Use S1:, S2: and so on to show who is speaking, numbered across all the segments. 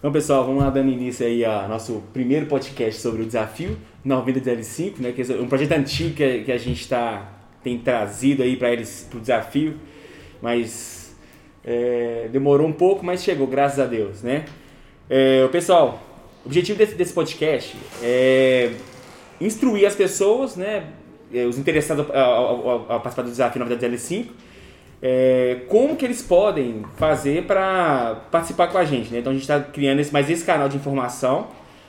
S1: Então, pessoal, vamos lá dando início aí ao nosso primeiro podcast sobre o desafio 90 de L5, né? Que é um projeto antigo que, a gente tá, tem trazido aí para eles para o desafio, mas é, demorou um pouco, mas chegou, graças a Deus, né? É, pessoal, o objetivo desse, desse podcast é instruir as pessoas, né? É, os interessados a, a, a, a participar do desafio 90 de L5 é, como que eles podem fazer para participar com a gente. Né? Então a gente está criando esse, mais esse canal de informação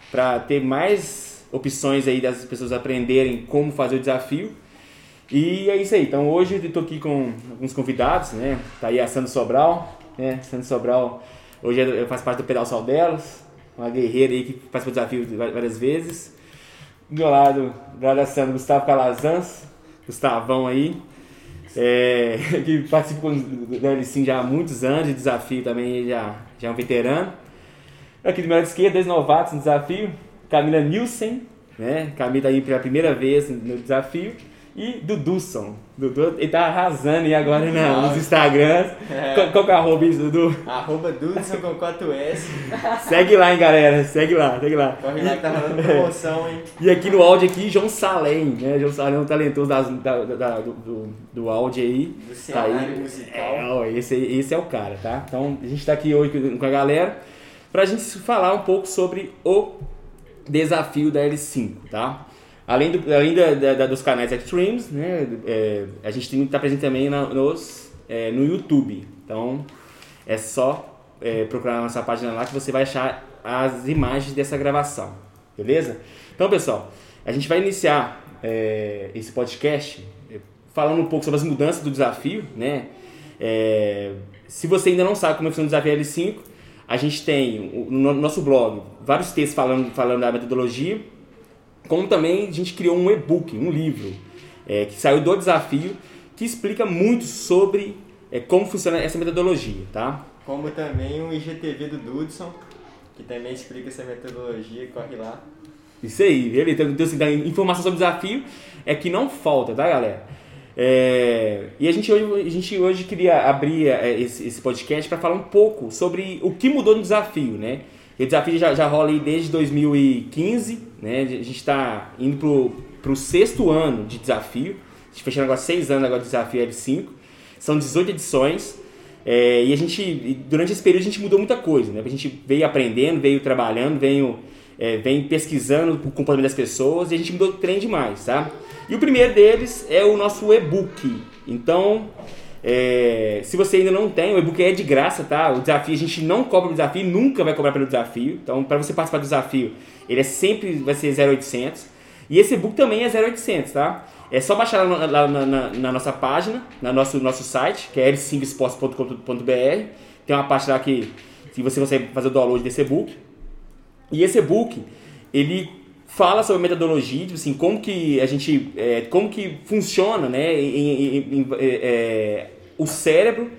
S1: para ter mais opções aí das pessoas aprenderem como fazer o desafio. E é isso aí. Então hoje eu estou aqui com alguns convidados, né? Tá aí a Sandra Sobral, né? Sandra Sobral hoje eu faço parte do Pedal Sal delas, uma guerreira aí que participa do desafio várias vezes. Do meu lado, do lado da Sandra, Gustavo Calazans, Gustavão aí, é, que participa do L5 já há muitos anos de desafio também, já, já é um veterano. Aqui do meu lado esquerdo, dois novatos no desafio, Camila Nielsen, né? Camila aí pela primeira vez no desafio. E Dudusson. Dudu, ele tá arrasando aí agora na, nos Instagrams. É. Qual, qual que é o arroba isso, Dudu?
S2: Arroba Dudusson com 4S.
S1: segue lá, hein, galera. Segue lá, segue lá.
S2: Corre lá que tá rolando promoção, hein?
S1: E aqui no áudio aqui, João Salem, né? João Salem é um talentoso das, da, da, do, do, do áudio aí.
S2: Do cenário tá aí. musical.
S1: É, esse, esse é o cara, tá? Então, a gente tá aqui hoje com a galera pra gente falar um pouco sobre o desafio da L5, tá? Além, do, além da, da, dos canais Extremes, né, é, a gente está presente também na, nos, é, no YouTube. Então é só é, procurar nossa página lá que você vai achar as imagens dessa gravação. Beleza? Então, pessoal, a gente vai iniciar é, esse podcast é, falando um pouco sobre as mudanças do desafio. Né? É, se você ainda não sabe como funciona o desafio L5, a gente tem no nosso blog vários textos falando, falando da metodologia como também a gente criou um e-book, um livro, é, que saiu do desafio, que explica muito sobre é, como funciona essa metodologia, tá?
S2: Como também o IGTV do Dudson, que também explica essa metodologia, corre lá.
S1: Isso aí, beleza. Então, assim, informação sobre o desafio é que não falta, tá, galera? É, e a gente, hoje, a gente hoje queria abrir é, esse, esse podcast para falar um pouco sobre o que mudou no desafio, né? O desafio já, já rola aí desde 2015, né? A gente está indo para o sexto ano de desafio. A gente fechando agora seis anos agora de desafio L5. São 18 edições. É, e a gente, durante esse período, a gente mudou muita coisa, né? A gente veio aprendendo, veio trabalhando, veio, é, veio pesquisando o comportamento das pessoas e a gente mudou trem demais, tá? E o primeiro deles é o nosso e-book. Então, é, se você ainda não tem, o e-book é de graça, tá? O desafio, a gente não cobra o desafio, nunca vai cobrar pelo desafio. Então, para você participar do desafio, ele é sempre vai ser 0800. E esse e-book também é 0800, tá? É só baixar lá na, na, na, na nossa página, no nosso, nosso site, que é l5sports.com.br. Tem uma parte lá que, que você consegue fazer o download desse e-book. E esse e-book, ele fala sobre metodologia, tipo assim, como que a gente, é, como que funciona, né, em, em, é, é, o cérebro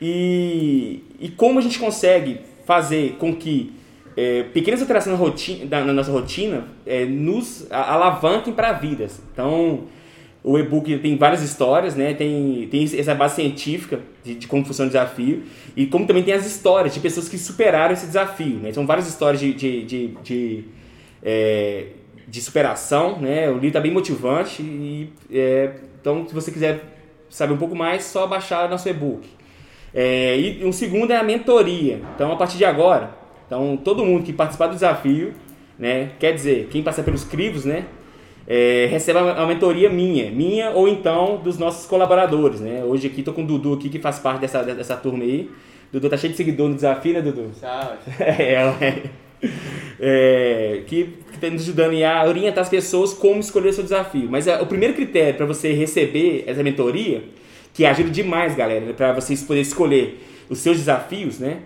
S1: e, e como a gente consegue fazer com que é, pequenas alterações na, rotina, na nossa rotina é, nos alavanquem para vidas. Então, o e-book tem várias histórias, né? Tem, tem essa base científica de, de, como funciona o desafio e como também tem as histórias de pessoas que superaram esse desafio, né? São várias histórias de, de, de, de é, de superação, né? O livro está bem motivante e é, então se você quiser saber um pouco mais, só baixar nosso e-book. É, e um segundo é a mentoria. Então a partir de agora, então todo mundo que participar do desafio, né? Quer dizer, quem passar pelos crivos, né? É, recebe uma mentoria minha, minha ou então dos nossos colaboradores, né? Hoje aqui tô com o Dudu aqui que faz parte dessa, dessa turma aí. Dudu tá cheio de seguidor no desafio, né, Dudu?
S2: Salve.
S1: é, é é, que está nos ajudando a orientar as pessoas como escolher o seu desafio. Mas é, o primeiro critério para você receber essa mentoria, que ajuda demais, galera, para vocês poderem escolher os seus desafios, né?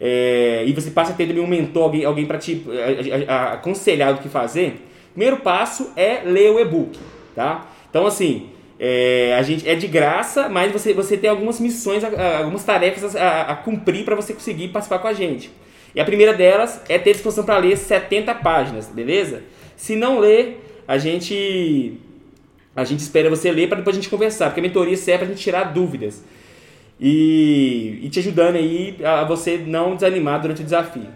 S1: É, e você passa a ter também um mentor, alguém, alguém para te a, a, a, aconselhar o que fazer. Primeiro passo é ler o e-book, tá? Então, assim, é, a gente é de graça, mas você, você tem algumas missões, algumas tarefas a, a cumprir para você conseguir participar com a gente. E a primeira delas é ter disposição para ler 70 páginas, beleza? Se não ler, a gente a gente espera você ler para depois a gente conversar, porque a mentoria serve para a gente tirar dúvidas. E, e te ajudando aí a você não desanimar durante o desafio.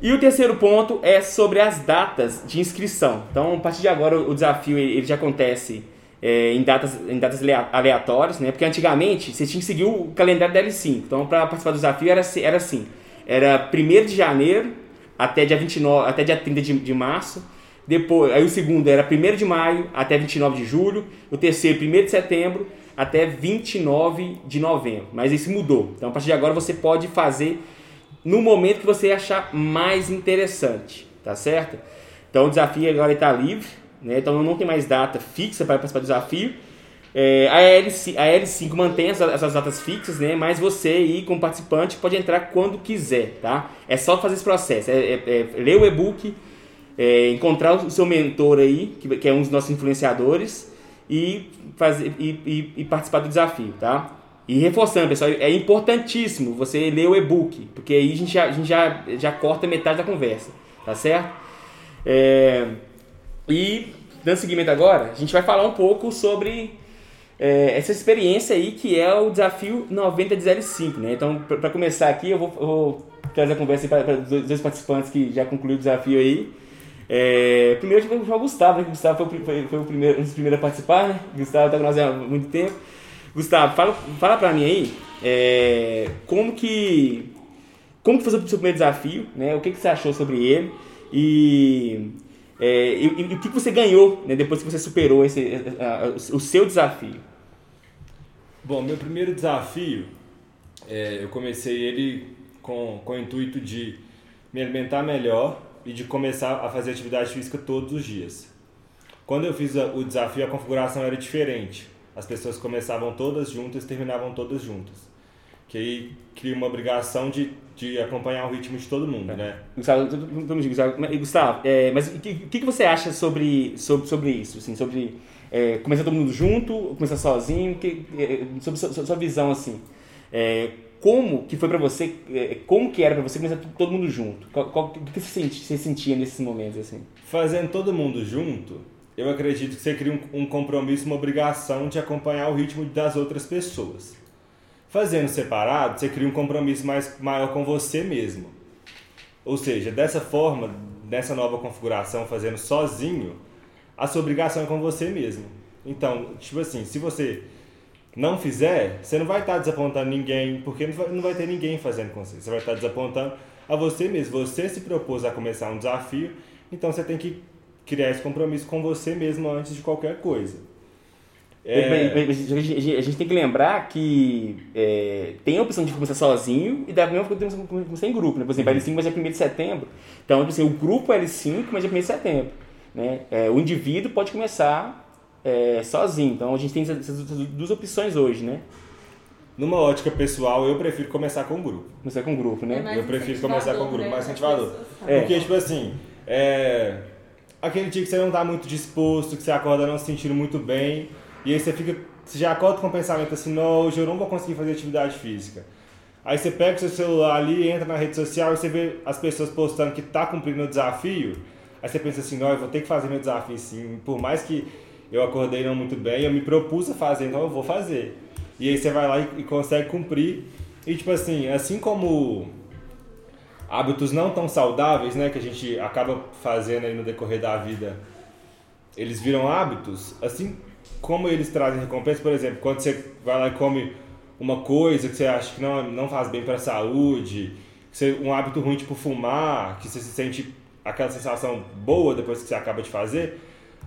S1: E o terceiro ponto é sobre as datas de inscrição. Então, a partir de agora, o desafio ele já acontece é, em, datas, em datas aleatórias, né? Porque antigamente você tinha que seguir o calendário da L5. Então, para participar do desafio era, era assim: era 1 de janeiro até dia 29, até dia 30 de, de março. Depois, aí o segundo era 1 de maio até 29 de julho. O terceiro, 1 de setembro até 29 de novembro. Mas isso mudou. Então, a partir de agora, você pode fazer no momento que você achar mais interessante, tá certo? Então o desafio agora está livre, né? então não tem mais data fixa para participar do desafio. É, a, L5, a L5 mantém essas datas fixas, né? mas você aí como participante pode entrar quando quiser, tá? É só fazer esse processo, é, é, é ler o e-book, é, encontrar o seu mentor aí, que, que, é um dos nossos influenciadores, e, fazer, e, e, e participar do desafio, tá? E reforçando, pessoal, é importantíssimo você ler o e-book, porque aí a gente, já, a gente já, já corta metade da conversa, tá certo? É, e, dando seguimento agora, a gente vai falar um pouco sobre é, essa experiência aí que é o desafio 90 de 05, né? Então, para começar aqui, eu vou, vou trazer a conversa para os dois participantes que já concluíram o desafio aí. É, primeiro, foi o Gustavo, né? Gustavo foi, foi, foi o primeiro, um dos primeiros a participar, né? Gustavo está com nós há muito tempo. Gustavo, fala, fala pra mim aí é, como que como que foi o seu primeiro desafio, né? O que, que você achou sobre ele e, é, e, e o que, você ganhou né, depois que você superou esse, a, o seu desafio?
S3: Bom, meu primeiro desafio, é, eu comecei ele com, com o intuito de me alimentar melhor e de começar a fazer atividade física todos os dias. Quando eu fiz o desafio, a configuração era diferente as pessoas começavam todas juntas e terminavam todas juntas. Que aí cria uma obrigação de, de acompanhar o ritmo de todo mundo, né?
S1: Gustavo, Gustavo é, mas o que, que você acha sobre, sobre, sobre isso? Assim, sobre é, começar todo mundo junto, começar sozinho? Que, é, sobre sua, sua visão, assim. É, como que foi para você, é, como que era para você começar todo mundo junto? Qual, qual, o que você sentia, você sentia nesses momentos, assim?
S3: Fazendo todo mundo junto, eu acredito que você cria um, um compromisso, uma obrigação de acompanhar o ritmo das outras pessoas. Fazendo separado, você cria um compromisso mais, maior com você mesmo. Ou seja, dessa forma, nessa nova configuração, fazendo sozinho, a sua obrigação é com você mesmo. Então, tipo assim, se você não fizer, você não vai estar desapontando ninguém, porque não vai, não vai ter ninguém fazendo com você. Você vai estar desapontando a você mesmo. Você se propôs a começar um desafio, então você tem que criar esse compromisso com você mesmo antes de qualquer coisa.
S1: É... A, gente, tem que lembrar que é, tem a opção de começar sozinho e da mesma forma que começar em grupo. Né? Por exemplo, uhum. L5 mas é 1 de setembro. Então, tipo assim, o grupo é L5, mas é 1 de setembro. Né? É, o indivíduo pode começar é, sozinho. Então, a gente tem essas duas opções hoje, né?
S3: Numa ótica pessoal, eu prefiro começar com o grupo.
S1: Começar com o grupo, né?
S3: É eu prefiro começar com o grupo, né? mais incentivador. Porque, tipo assim, é aquele dia que você não tá muito disposto, que você acorda não se sentindo muito bem, e aí você fica, você já acorda com o pensamento assim, não, hoje eu não vou conseguir fazer atividade física. Aí você pega o seu celular ali, entra na rede social e você vê as pessoas postando que tá cumprindo o desafio, aí você pensa assim, não, eu vou ter que fazer meu desafio sim, por mais que eu acordei não muito bem, eu me propus a fazer, então eu vou fazer. E aí você vai lá e, e consegue cumprir. E tipo assim, assim como hábitos não tão saudáveis, né, que a gente acaba fazendo aí no decorrer da vida, eles viram hábitos, assim como eles trazem recompensa, por exemplo, quando você vai lá e come uma coisa que você acha que não, não faz bem para a saúde, você, um hábito ruim tipo fumar, que você se sente aquela sensação boa depois que você acaba de fazer,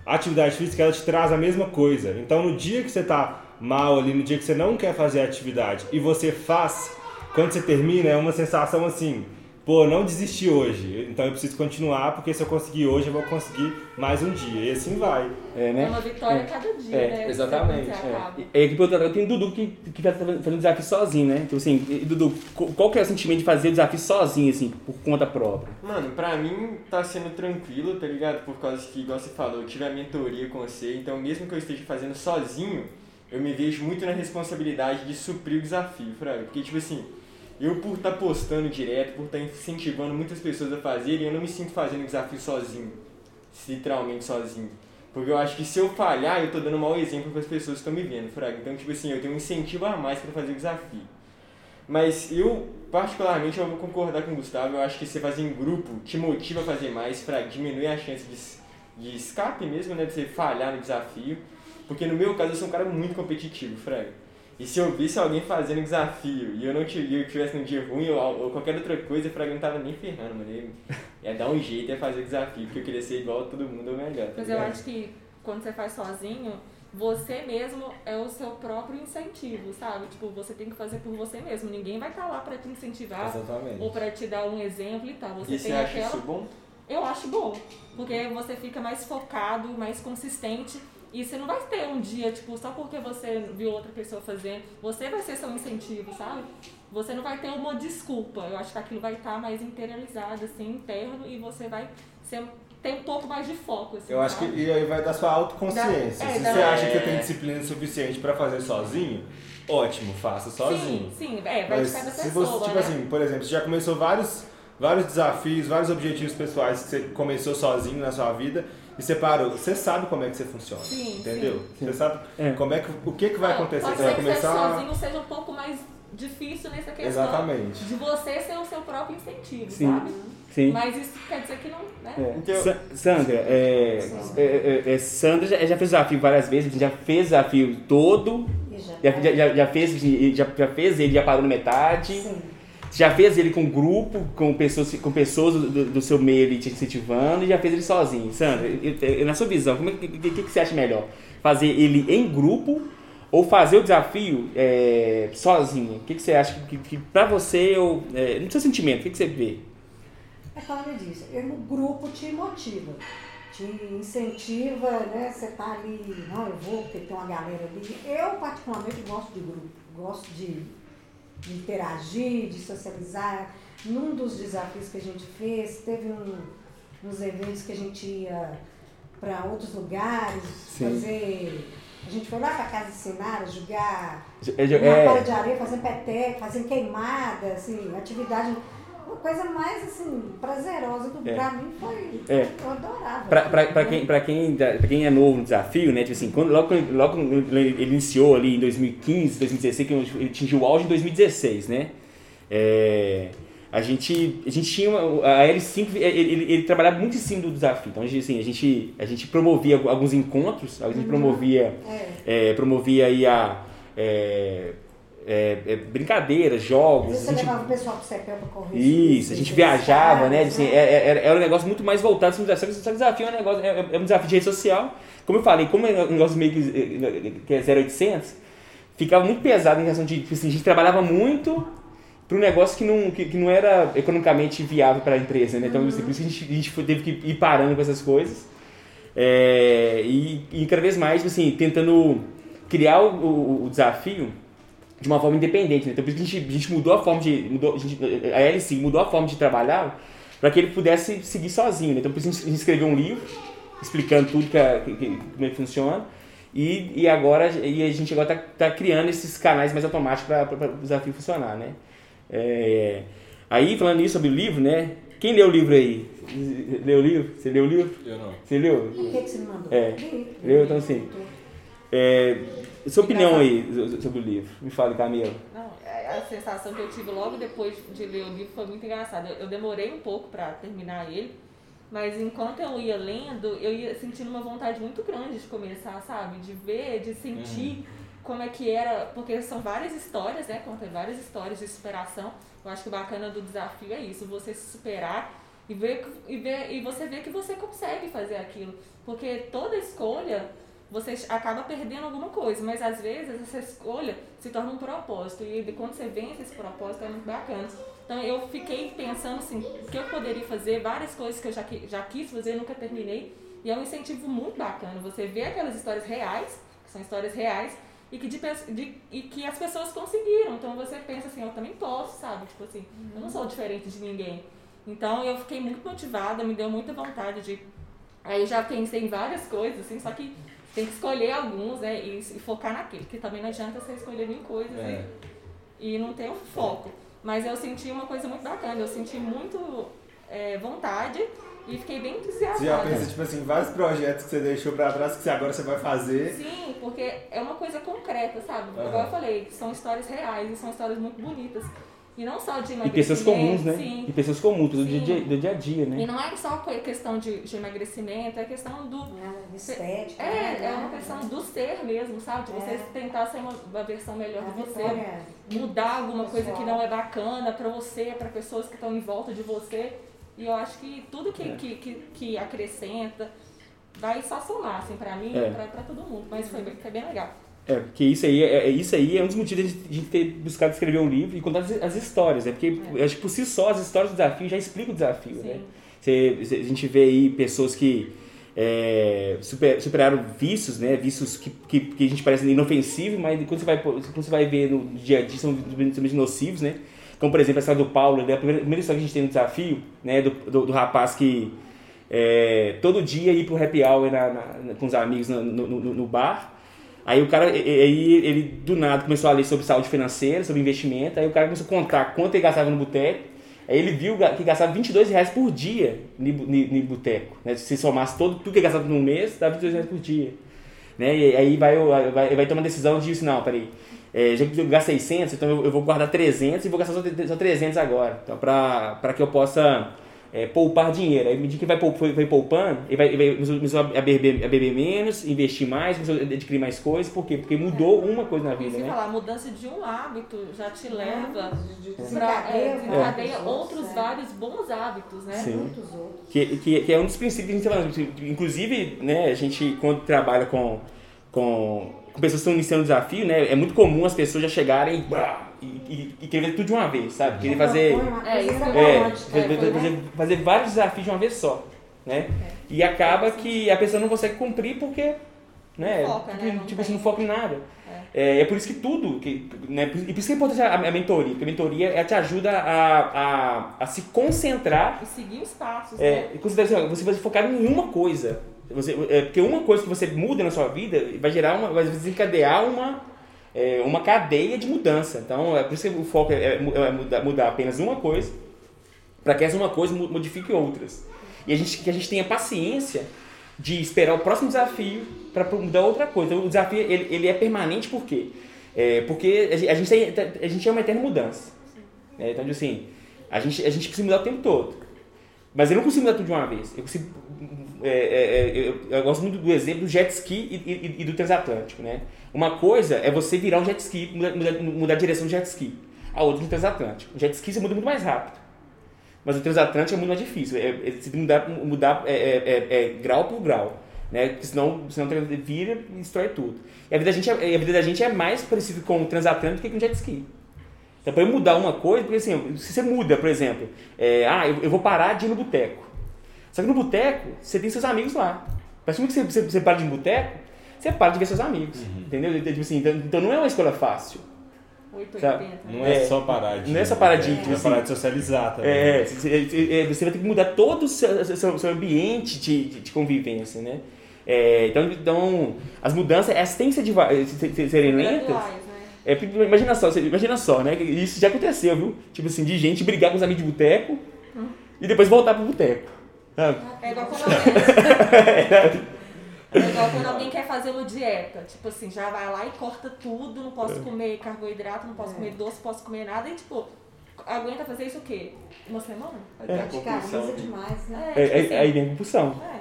S3: a atividade física ela te traz a mesma coisa. Então no dia que você está mal ali, no dia que você não quer fazer a atividade e você faz, quando você termina é uma sensação assim, pô, não desisti hoje, então eu preciso continuar, porque se eu conseguir hoje, eu vou conseguir mais um dia. E assim vai.
S4: É, né? é uma vitória é. cada dia, é. né?
S1: Exatamente. É. E aqui tem Dudu que, que tá fazendo desafio sozinho, né? Então, assim, Dudu, qual que é o sentimento de fazer o desafio sozinho, assim, por conta própria?
S2: Mano, pra mim tá sendo tranquilo, tá ligado? Por causa que, igual você falou, eu tive a mentoria com você, então mesmo que eu esteja fazendo sozinho, eu me vejo muito na responsabilidade de suprir o desafio, Fraga. Porque, tipo assim, eu por estar tá postando direto, por estar tá incentivando muitas pessoas a fazerem, eu não me sinto fazendo o desafio sozinho. Literalmente sozinho. Porque eu acho que se eu falhar, eu tô dando um mau exemplo para as pessoas que estão me vendo, fraga. Então, tipo assim, eu tenho um incentivo a mais para fazer o desafio. Mas eu, particularmente, eu vou concordar com o Gustavo. Eu acho que você fazer em grupo te motiva a fazer mais para diminuir a chance de, de escape mesmo, né? De você falhar no desafio. Porque no meu caso eu sou um cara muito competitivo, Fraga. E se eu visse alguém fazendo desafio e eu não tivesse num dia ruim ou, ou qualquer outra coisa, não tava nem ferrando, mano. Ia dar um jeito, ia fazer desafio, porque eu queria ser igual a todo mundo ou melhor. Tá
S4: Mas eu acho que quando você faz sozinho, você mesmo é o seu próprio incentivo, sabe? Tipo, você tem que fazer por você mesmo. Ninguém vai estar tá lá para te incentivar
S3: Exatamente.
S4: ou para te dar um exemplo e tal. Você
S2: e
S4: tem
S2: você acha
S4: aquela...
S2: isso bom?
S4: Eu acho bom, porque você fica mais focado, mais consistente e você não vai ter um dia, tipo, só porque você viu outra pessoa fazer, você vai ser seu incentivo, sabe? Você não vai ter uma desculpa. Eu acho que aquilo vai estar tá mais internalizado, assim, interno, e você vai ser tem um pouco mais de foco. Assim,
S3: eu acho que e aí vai da sua autoconsciência. Da, é, Se da, você acha que tem disciplina suficiente para fazer sozinho, ótimo, faça sozinho.
S4: Sim, sim, é, vai Mas de cada
S3: se
S4: pessoa.
S3: Você, tipo
S4: né?
S3: assim, por exemplo, você já começou vários, vários desafios, vários objetivos pessoais que você começou sozinho na sua vida e você parou, você sabe como é que você funciona.
S4: Sim,
S3: entendeu?
S4: Sim.
S3: Você sabe é. como é que, o que, que vai acontecer.
S4: Pode
S3: você
S4: vai
S3: começar
S4: que sozinho seja um pouco mais difícil nessa questão.
S3: Exatamente.
S4: De você ser o seu próprio incentivo,
S1: Sim.
S4: sabe?
S1: Sim.
S4: Mas isso quer dizer que não. Né?
S1: É.
S2: Então-
S1: Sa- Sandra, é, é, é, é, Sandra já, já fez desafio várias vezes, já fez desafio todo,
S5: E já,
S1: já, já, já, já fez, já, já fez ele, já parou na metade,
S5: Sim.
S1: Já fez ele com grupo, com pessoas, com pessoas do, do seu meio ali te incentivando e já fez ele sozinho. Sandra, eu- eu- na sua visão, como é, que, que, que você acha melhor? Fazer ele em grupo ou fazer o desafio é, sozinho? O que, que você acha que, que, pra você, eu, é, no seu sentimento, o que, que você vê?
S5: É como eu no grupo te motiva, te incentiva, né? Você tá ali, não, eu vou, porque tem uma galera ali. Eu, particularmente, gosto de grupo, gosto de, de interagir, de socializar. Num dos desafios que a gente fez, teve um, uns eventos que a gente ia para outros lugares,
S1: Sim.
S5: fazer. A gente foi lá para casa de Sinara jogar
S1: É,
S5: uma
S1: é,
S5: bola de areia, fazendo peteca, fazendo queimada, assim, atividade. Uma coisa mais assim, prazerosa do
S1: É.
S5: pra mim foi.
S1: É.
S5: Eu adorava.
S1: Pra, pra, pra, quem, pra, quem, pra quem é novo no desafio, né? Tipo assim, quando, logo, logo ele iniciou ali em 2015, 2016, que ele atingiu o auge em 2016, né? É, a, gente, a gente tinha uma, a L5, ele, ele, ele trabalhava muito em cima do desafio. Então, a gente, assim, a gente, a gente promovia alguns encontros, a gente promovia,
S5: É.
S1: é, promovia aí a. é, é, brincadeiras, jogos.
S5: você
S1: gente-
S5: levava o pessoal pro CEPEL pra correr.
S1: isso, a gente viajava, né? Assim,
S5: é.
S1: era, era- um negócio muito mais voltado para desafio. Só que o desafio é um negócio, é, é um desafio de rede social. Como eu falei, como é um negócio meio que, que é 0800, ficava muito pesado em questão de, tipo assim, a gente trabalhava muito para um negócio que não, que, que não era economicamente viável para a empresa, né? Então, assim, por isso que a gente, a gente teve que ir parando com essas coisas. É, e, e cada vez mais, tipo assim, tentando criar o, o- o desafio de uma forma independente. Né? Então, por isso que a gente, a gente mudou a forma de. Mudou, a, gente, a LC mudou a forma de trabalhar para que ele pudesse seguir sozinho. Né? Então, por isso a gente, a gente escreveu um livro explicando tudo que, a- que- que- como é que funciona. E, e agora e a gente agora está criando esses canais mais automáticos para o desafio funcionar. Né? É, aí, falando isso sobre o livro, né? Quem leu o livro aí? Leu o livro? Você leu o livro?
S3: Eu não.
S1: Você leu?
S5: O que, que você me mandou?
S1: É.
S5: Li.
S1: Eu, então, sim. É, sua opinião aí sobre o livro? Me fale, Camila.
S4: Não, é, a sensação que eu tive logo depois de ler o livro foi muito engraçada. Eu, demorei um pouco para terminar ele, mas enquanto eu ia lendo, eu ia sentindo uma vontade muito grande de começar, sabe? De ver, de sentir como é que era, porque são várias histórias, né? Conta várias histórias de superação. Eu acho que o bacana do desafio é isso, você se superar e ver, e ver e você ver que você consegue fazer aquilo. Porque toda escolha você acaba perdendo alguma coisa, mas às vezes essa escolha se torna um propósito e quando você vence esse propósito é muito bacana. Então eu fiquei pensando assim, o que eu poderia fazer, várias coisas que eu já, já quis fazer, nunca terminei, e é um incentivo muito bacana. Você vê aquelas histórias reais, que são histórias reais, e que, de, de- e que as pessoas conseguiram. Então você pensa assim, eu também posso, sabe? Tipo assim, eu não sou diferente de ninguém. Então eu fiquei muito motivada, me deu muita vontade de. Aí eu já pensei em várias coisas, assim, só que tem que escolher alguns, né? E, e focar naquele, porque também não adianta você escolher mil coisas
S3: É.
S4: e, e não ter um foco. Mas eu senti uma coisa muito bacana, eu senti muito é, vontade E fiquei bem entusiasmada.
S3: Você já pensa, tipo assim, vários projetos que você deixou pra trás que agora você vai fazer.
S4: Sim, porque é uma coisa concreta, sabe? Uhum. Igual eu falei, são histórias reais e são histórias muito bonitas. E não só de emagrecimento.
S1: E pessoas comuns, né? Sim. E pessoas comuns, do dia, do dia a dia, né?
S4: E não é só questão de, de emagrecimento, é questão do.
S5: É, estética.
S4: É, né? é uma questão do ser mesmo, sabe? De você é. tentar ser uma, uma versão melhor de você. Mudar alguma coisa que não é bacana pra você, pra pessoas que estão em volta de você. E eu acho que tudo que, é. que, que, que, acrescenta vai só somar, assim, pra mim é. e pra, pra todo mundo. Mas foi, foi bem legal.
S1: É, porque isso aí é, é, isso aí é um dos motivos de a gente ter buscado escrever um livro e contar as, as histórias, né? Porque é. acho que por si só as histórias do desafio já explicam o desafio, né? Sim. né? Você, a gente vê aí pessoas que é, super, superaram vícios, né? Vícios que, que, que, a gente parece inofensivo, mas quando você vai, quando você vai ver no dia a dia são extremamente nocivos, né? Como, por exemplo, a história do Paulo, né? a primeira, primeira história que a gente tem no desafio, né? Do, do, do rapaz que é, todo dia ia pro happy hour na, na, com os amigos no, no, no bar Aí o cara, aí ele do nada começou a ler sobre saúde financeira, sobre investimento, aí o cara começou a contar quanto ele gastava no boteco, aí ele viu que gastava 22 reais por dia no boteco, né? Se somasse todo, tudo que ele gastava no mês, dava 22 reais por dia. Né? E aí vai, vai, vai tomar uma decisão de, não, peraí, é, já que eu gastei 600, então eu, eu, vou guardar 300 e vou gastar só, só 300 agora, então para que eu possa é, poupar dinheiro. Aí, à medida que vai, vai poupando, ele vai, vai começou a beber, a beber menos, investir mais, começou a adquirir mais coisas. Por quê? Porque mudou é. uma coisa na vida. Né?
S4: falar, a mudança de um hábito já te leva para é, desencadeia é. outros é. vários bons hábitos, né?
S1: Sim. Muitos outros. Que, que, que, é um dos princípios que a gente está falando. Inclusive, né, a gente, quando trabalha com, com, com pessoas que estão iniciando o desafio, né, é muito comum as pessoas já chegarem e, e, e querer tudo de uma vez, sabe? Querer fazer, é, é, fazer, fazer, fazer, vários desafios de uma vez só, né? É. E acaba que a pessoa não consegue cumprir porque, né? Foca, porque, né? tipo assim, não foca em nada. É. é, é por isso que tudo, que, né? E por isso que é importante a, a mentoria, porque a mentoria ela te ajuda a, a, a se concentrar.
S4: E seguir os passos.
S1: É, né? assim, você vai focar em uma coisa. Você, é, porque uma coisa que você muda na sua vida vai gerar uma. vai desencadear uma é, uma cadeia de mudança. Então, é por isso que o foco é, é, é mudar, mudar, apenas uma coisa, para que essa uma coisa modifique outras. E a gente, que a gente tenha paciência de esperar o próximo desafio para mudar outra coisa. Então, o desafio ele, ele é permanente por quê? É, porque a gente, a gente é uma eterna mudança. Né? Então, assim, a gente, a gente precisa mudar o tempo todo. Mas eu não consigo mudar tudo de uma vez. Eu, consigo, é, é, é, eu, eu, gosto muito do exemplo do jet ski e, e, e, do transatlântico. Né? Uma coisa é você virar um jet ski, mudar, mudar, a direção do jet ski. A outra é um transatlântico. O jet ski você muda muito mais rápido. Mas o transatlântico é muito mais difícil. É, é, você mudar, mudar é, é, é, grau por grau. Né? Porque senão, senão vira e destrói tudo. E a vida, da gente é, a vida da gente é mais parecida com o transatlântico que com o jet ski. Então, para eu mudar uma coisa, porque assim, se você muda, por exemplo, é, ah, eu, eu, vou parar de ir no boteco. Só que no boteco, você tem seus amigos lá. Do que você, você, você para de ir no boteco, você para de ver seus amigos. Uhum. Entendeu? Tipo assim, então, então, não é uma escola fácil.
S3: 880. Não é, é, só parar de.
S1: Não é só parar de.
S3: É, tipo, é parar de socializar também.
S1: É, você, você vai ter que mudar todo o seu, seu, seu ambiente de, de, de, convivência, né? É, então, então, as mudanças, elas têm que ser, serem lentas. É, imagina só, imagina só, né? Isso já aconteceu, viu? Tipo assim, de gente brigar com os amigos de boteco hum. e depois voltar pro boteco.
S4: É igual quando é igual quando alguém quer fazer uma dieta. Tipo assim, já vai lá e corta tudo, não posso é. comer carboidrato, não posso é. comer doce, não posso comer nada. E tipo, aguenta fazer isso o quê? Uma semana?
S5: É, Radicaliza demais, né?
S1: É, tipo assim, aí vem a compulsão. É.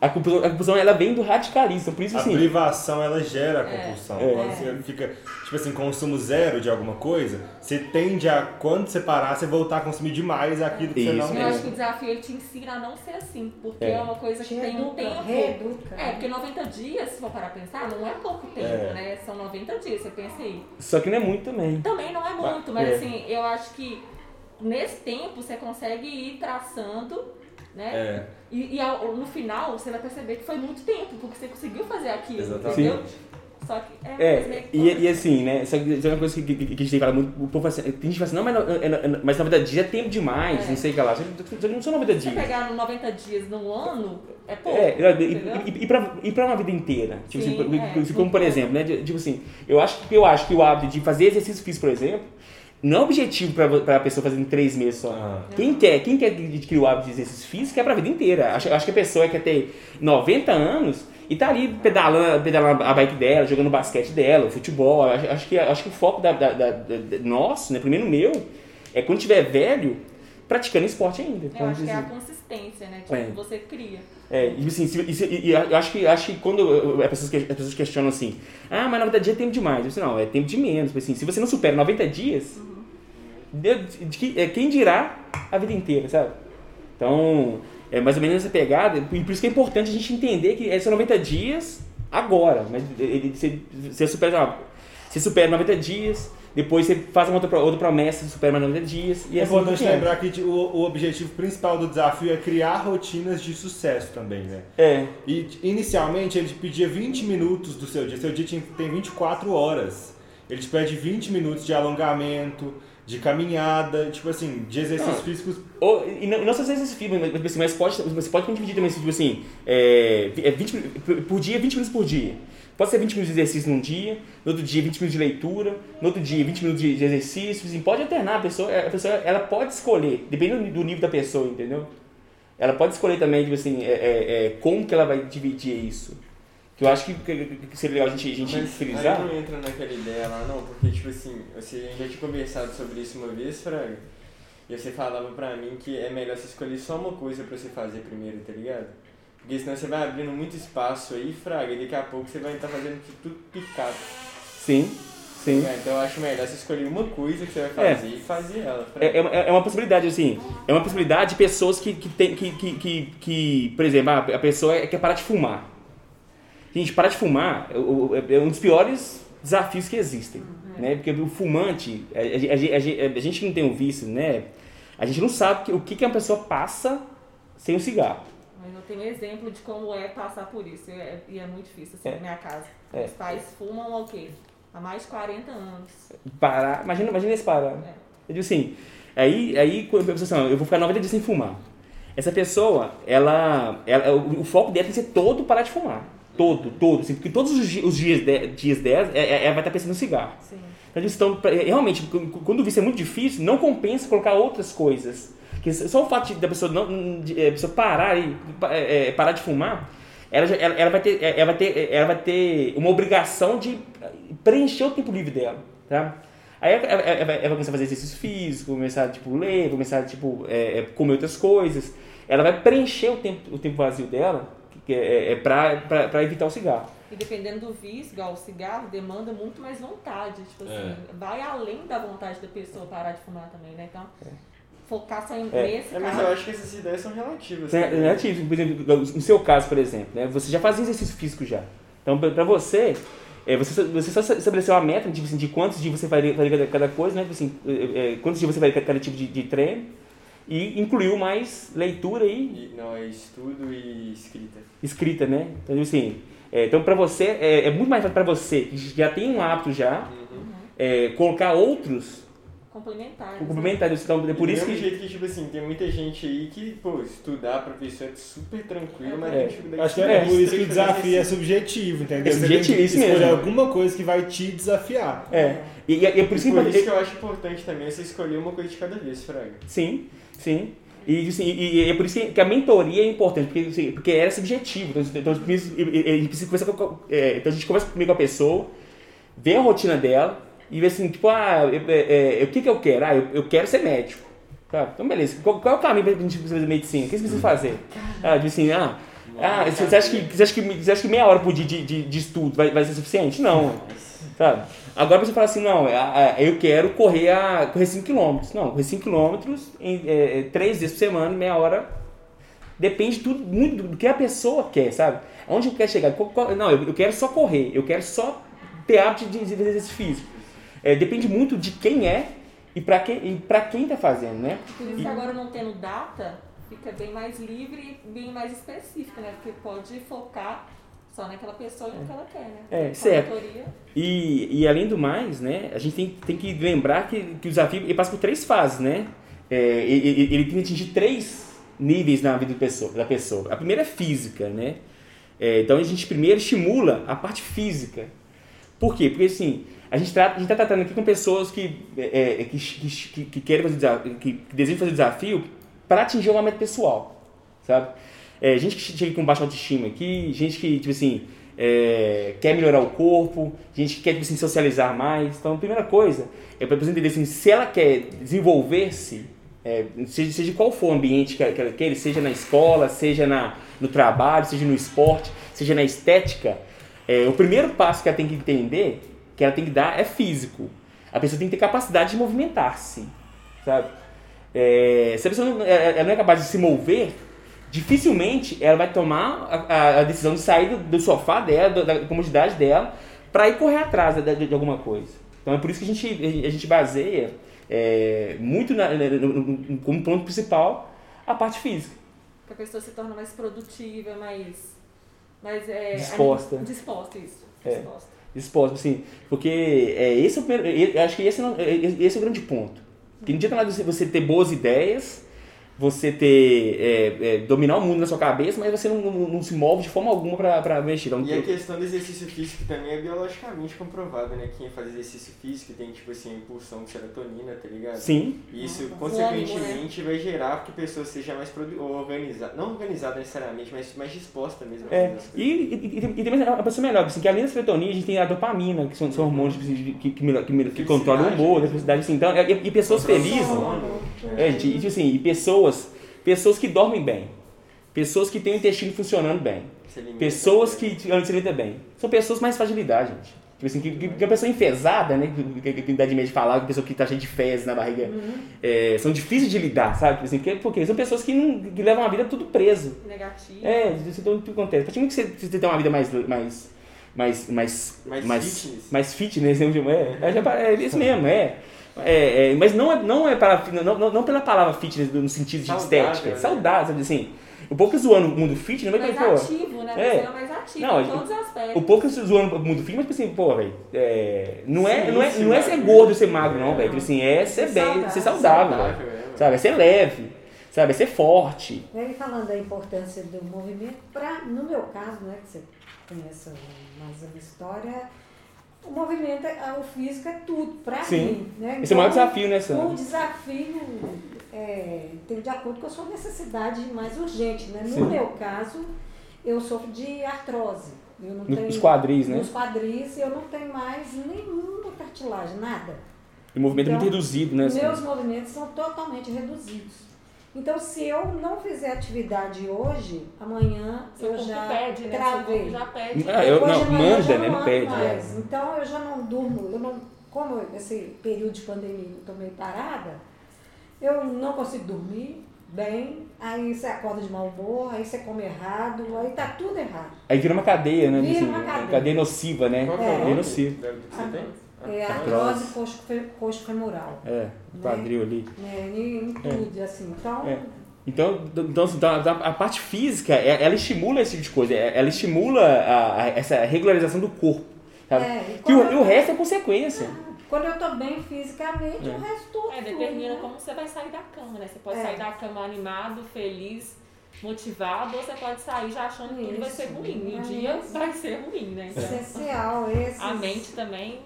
S1: A compulsão, a compulsão ela vem do radicalismo, por isso
S3: a
S1: assim.
S3: A privação ela gera a é. compulsão. É. Quando você fica, tipo assim, consumo zero de alguma coisa, você tende a, quando você parar, você voltar a consumir demais aquilo que isso. você
S4: não Eu acho que o desafio ele te ensina a não ser assim, porque é, é uma coisa que tem um tempo. Reeduca. É, porque 90 dias, se for parar pra pensar, não é pouco tempo, é. né? São 90 dias, você pensa aí.
S1: Só que não é muito também.
S4: Também não é muito, mas, mas é. assim, eu acho que nesse tempo você consegue ir traçando né? É. E, e ao, no final você vai perceber que foi muito tempo, porque você conseguiu fazer aquilo, Exatamente. entendeu? Só que é, é
S1: e, e assim, né? Só que é uma coisa que, que, que a gente tem falado muito, o povo assim, tem gente que fala assim, não, mas, não, mas 90 dias é tempo demais, é. não sei o que lá. Só não são 90 dias. Se
S4: pegar 90 dias num ano, é pouco. É,
S1: e, e, e, pra, e pra uma vida inteira. Tipo assim, Sim, assim, é, como por exemplo, né? Tipo assim, eu acho, eu acho que o hábito de fazer exercício físico, por exemplo, Não é objetivo para a pessoa fazer em três meses só. Uhum. Quem quer, quem quer adquirir o hábito de exercício físico quer para a vida inteira. Acho, acho que a pessoa quer ter 90 anos e tá ali pedalando, pedalando a bike dela, jogando basquete dela, futebol. Acho, acho que, acho que o foco da, da, da, da nosso, né, primeiro meu, é quando tiver velho, praticando esporte ainda.
S4: Eu acho que é a consistência, né? Tipo, é. você cria.
S1: É, e assim, se, e, e, eu acho que, acho que quando as pessoas, as pessoas questionam assim, ah, mas 90 dias é tempo demais. Eu disse, não, é tempo de menos. Assim, se você não supera 90 dias, uhum. de, de, de, é, quem dirá a vida inteira, sabe? Então, é mais ou menos essa pegada. E por isso que é importante a gente entender que são 90 dias agora. Mas ele, você, você supera, você supera 90 dias, depois você faz uma outra, outra promessa, você supera mais 90 dias. E
S3: é assim importante lembrar que o, o, objetivo principal do desafio é criar rotinas de sucesso também, né?
S1: É.
S3: E inicialmente ele te pedia 20 minutos do seu dia. Seu dia tem 24 horas. Ele te pede 20 minutos de alongamento, de caminhada, tipo assim, de exercícios físicos.
S1: Ou, e não, não só exercícios físicos, mas, assim, mas pode, você pode dividir também, tipo assim, é, é 20, por dia, 20 minutos por dia. Pode ser 20 minutos de exercício num dia, no outro dia 20 minutos de leitura, no outro dia 20 minutos de, de exercício. Assim, pode alternar, a pessoa, a pessoa ela pode escolher, dependendo do nível da pessoa, entendeu? Ela pode escolher também, tipo assim, é, é, é, como que ela vai dividir isso. Que eu acho que, que, que seria legal a gente, a gente
S2: Mas
S1: frisar.
S2: Aí não entra naquela ideia lá, não, porque, tipo assim, você já tinha conversado sobre isso uma vez, Fraga, e você falava pra mim que é melhor você escolher só uma coisa pra você fazer primeiro, tá ligado? Porque senão você vai abrindo muito espaço aí, fraga, e daqui a pouco você vai estar fazendo tudo picado.
S1: Sim, sim.
S2: É, então eu acho melhor você escolher uma coisa que você vai fazer é. e fazer ela.
S1: É, é, é, uma possibilidade, assim, é uma possibilidade de pessoas que, que tem, que, que, que, que por exemplo, a, a pessoa quer parar de fumar. Gente, parar de fumar é, é um dos piores desafios que existem, uhum. né? Porque o fumante, a, a, a, gente que não tem um vício, né? A gente não sabe o que, que uma pessoa passa sem o cigarro.
S4: Mas eu tenho exemplo de como é passar por isso. É, e é muito difícil, assim, é. na minha casa. É. Os pais fumam o quê? Há mais de 40 anos.
S1: Parar, imagina, imagina esse parar. É. Eu digo assim, aí, aí quando a pessoa assim, eu vou ficar 90 dias sem fumar. Essa pessoa, ela, ela o, o foco dela tem que ser todo parar de fumar. Todo, todo. Assim, porque todos os, os dias, de, dias dela, é, é, ela vai estar pensando no cigarro. Sim. Então, realmente, quando o vício é muito difícil, não compensa colocar outras coisas que só o fato da pessoa não de, a pessoa parar e é, é, parar de fumar, ela, ela, ela, vai ter, ela, vai ter, ela vai ter uma obrigação de preencher o tempo livre dela, tá? Aí ela, ela, ela vai começar a fazer exercício físico, começar tipo ler, começar tipo é, é, comer outras coisas. Ela vai preencher o tempo, o tempo vazio dela, que é, é para evitar o cigarro.
S4: E dependendo do vício, igual o cigarro, demanda muito mais vontade. Tipo assim, é. vai além da vontade da pessoa parar de fumar também, né? Então, é focar só em é. nesse
S2: é, Mas eu acho que essas ideias são relativas.
S1: São relativas. Por exemplo, no seu caso, por exemplo, né, você já fazia exercício físico já. Então, para você, é, você, você só estabeleceu uma meta tipo assim, de quantos dias você faria, faria cada coisa, né? Tipo assim, é, é, quantos dias você faria cada tipo de, de treino e incluiu mais leitura e...
S2: e... Não, é estudo e escrita.
S1: Escrita, né? Então, assim, é, então para você, é, é, muito mais fácil para você, que já tem um hábito já, uhum. é, colocar outros
S4: complementares.
S1: Complementares, então, é por isso
S2: que... jeito que, tipo assim, tem muita gente aí que, pô, estudar professor é super tranquilo, mas é. tem
S3: dificuldade. Acho que é, por isso que o desafio é subjetivo, entendeu?
S1: É subjetivo, isso
S3: mesmo. alguma coisa que vai te desafiar.
S1: É. E, e, e é por isso,
S2: e
S1: que,
S2: por isso que eu acho importante também você escolher uma coisa de cada vez, Fraga.
S1: Sim, sim. E, assim, e, e, é por isso que, a mentoria é importante, porque, assim, porque era subjetivo. Então, então, a gente precisa conversar com, é, então a gente conversa comigo com a pessoa, vê a rotina dela, e assim, tipo, ah, eu, é, é, o que, que eu quero? Ah, eu, eu quero ser médico. Tá, então beleza. Qual, qual é o caminho pra gente fazer medicina? O que você precisa fazer? Ah, tipo assim, ah, ah você, acha que, você, acha que, você acha que meia hora por dia de, de, de estudo vai, vai ser suficiente? Não. Sabe? Agora você fala assim, não, é, eu quero correr, a, correr 5km. Não, correr 5km em é, 3 vezes por semana, meia hora. Depende tudo muito do que a pessoa quer, sabe? Onde eu quero chegar? Não, eu, eu quero só correr, eu quero só ter hábito de exercício físico. É, depende muito de quem é e para quem, e quem está fazendo, né?
S4: Por isso que agora não tendo data, fica bem mais livre e bem mais específico, né? Porque pode focar só naquela pessoa e no que ela quer, né?
S1: É, certo. E, e além do mais, né, a gente tem, tem que lembrar que, que o desafio ele passa por três fases, né? É, ele, ele, tem que atingir três níveis na vida da pessoa. Da pessoa. A primeira é física, né? É, então a gente primeiro estimula a parte física Por quê? Porque assim, a gente está tratando aqui com pessoas que, é, é que, que, que, querem fazer desafio, que desejam fazer desafio para atingir uma meta pessoal, sabe? É, gente que chega com baixa autoestima aqui, gente que, tipo assim, é, quer melhorar o corpo, gente que quer, tipo assim, socializar mais. Então, a primeira coisa é para a pessoa entender assim, se ela quer desenvolver-se, é, seja, seja qual for o ambiente que ela quer, seja na escola, seja na, no trabalho, seja no esporte, seja na estética, é, o primeiro passo que ela tem que entender, que ela tem que dar, é físico. A pessoa tem que ter capacidade de movimentar-se, sabe? É, se a pessoa não, ela não é capaz de se mover, dificilmente ela vai tomar a, a decisão de sair do, do sofá dela, do, da comodidade dela, para ir correr atrás de, de, alguma coisa. Então é por isso que a gente, a gente baseia é, muito na, no, no, como ponto principal a parte física.
S4: Que a pessoa se torna mais produtiva, mais, mais é,
S1: disposta.
S4: disposta, isso.
S1: É. Disposta, assim, porque é, esse é o primeiro, acho que esse, não, esse é o grande ponto. Porque não adianta nada você ter boas ideias você ter é, é, dominar o mundo na sua cabeça, mas você não, não, não se move de forma alguma para mexer. Então,
S2: e a questão do exercício físico também é biologicamente comprovada, né? Quem faz exercício físico tem, tipo assim, a impulsão de serotonina, tá ligado?
S1: Sim.
S2: E isso, ah, consequentemente, vai gerar que a pessoa seja mais organizada, não organizada necessariamente, mas mais disposta mesmo.
S1: É. E, e, e, e também a pessoa melhor, assim, que além da serotonina, a gente tem a dopamina, que são, são hormônios que, que, que, que, que controlam o humor, a felicidade, assim. Então, e, e pessoas felizes. É, gente, e, assim, e pessoas, pessoas que dormem bem, pessoas que têm o intestino funcionando bem, pessoas que se alimentam bem. São pessoas mais fragilidade, gente. Tipo assim, que, que, que a pessoa enfesada, né? Que, que, que dá de medo de falar, que a pessoa que tá cheia de fezes na barriga, uhum. é, são difíceis de lidar, sabe? Tipo assim, porque, porque são pessoas que, não, que levam a vida tudo preso.
S4: Negativo.
S1: É, isso tudo acontece. A partir do que você, você tem uma vida mais, mais, mais,
S2: mais,
S1: mais,
S2: mais fitness,
S1: mais fitness é, é, é isso mesmo, é. É, é, mas não é, não é para, não, não, não pela palavra fitness no sentido de saudável, estética, né? saudável, sabe assim. O pouco zoando o mundo fitness,
S4: não vai mais pô, ativo, né? É. Você é mais ativo não, em todos os aspectos.
S1: O pouco zoando o mundo fitness, mas tipo assim, pô, velho, é, não, é, não, é, não é ser gordo ser magro, não, velho. Tipo assim, é ser bem, saudável, ser saudável, saudável é, sabe? É ser leve, sabe? É ser forte.
S5: Ele falando da importância do movimento, pra, no meu caso, né, que você conhece mais a minha história, o movimento, o físico é tudo para mim. Né?
S1: Esse então, é o maior então, desafio, né, Sandra?
S5: O desafio é, tem de acordo com a sua necessidade mais urgente. Né? No Sim. meu caso, eu sofro de artrose. Eu não
S1: nos
S5: tenho,
S1: quadris, né?
S5: Nos quadris eu não tenho mais nenhuma cartilagem, nada.
S1: E o movimento então, é muito então, reduzido, né?
S5: Meus movimentos são totalmente reduzidos. Então, se eu não fizer atividade hoje, amanhã Seu eu já pede, né? travei.
S4: já pede.
S1: Ah, eu, não, manda, né? Não pede.
S5: Mais. É. Então, eu já não durmo. Eu não, como esse período de pandemia eu estou meio parada, eu não consigo dormir bem, aí você acorda de mau humor, aí você come errado, aí tá tudo errado.
S1: Aí vira uma cadeia, né?
S5: Vira uma cadeia.
S1: cadeia nociva, né?
S2: É,
S1: é nociva.
S5: É, artrose coxo femoral.
S1: É, né? quadril ali.
S5: É, em, tudo, é. assim. Então. É.
S1: Então, então, então a, parte física, é, ela estimula esse tipo de coisa, é, ela estimula a, a, essa regularização do corpo. Sabe? É, e, o, e o resto é consequência.
S5: Ah, quando eu tô bem fisicamente, é. o resto tudo.
S4: É, determina né? como você vai sair da cama, né? Você pode é. sair da cama animado, feliz, motivado, ou você pode sair já achando que tudo vai ser ruim. E o dia vai ser ruim, né?
S5: Então, Essencial, esse.
S4: A mente também.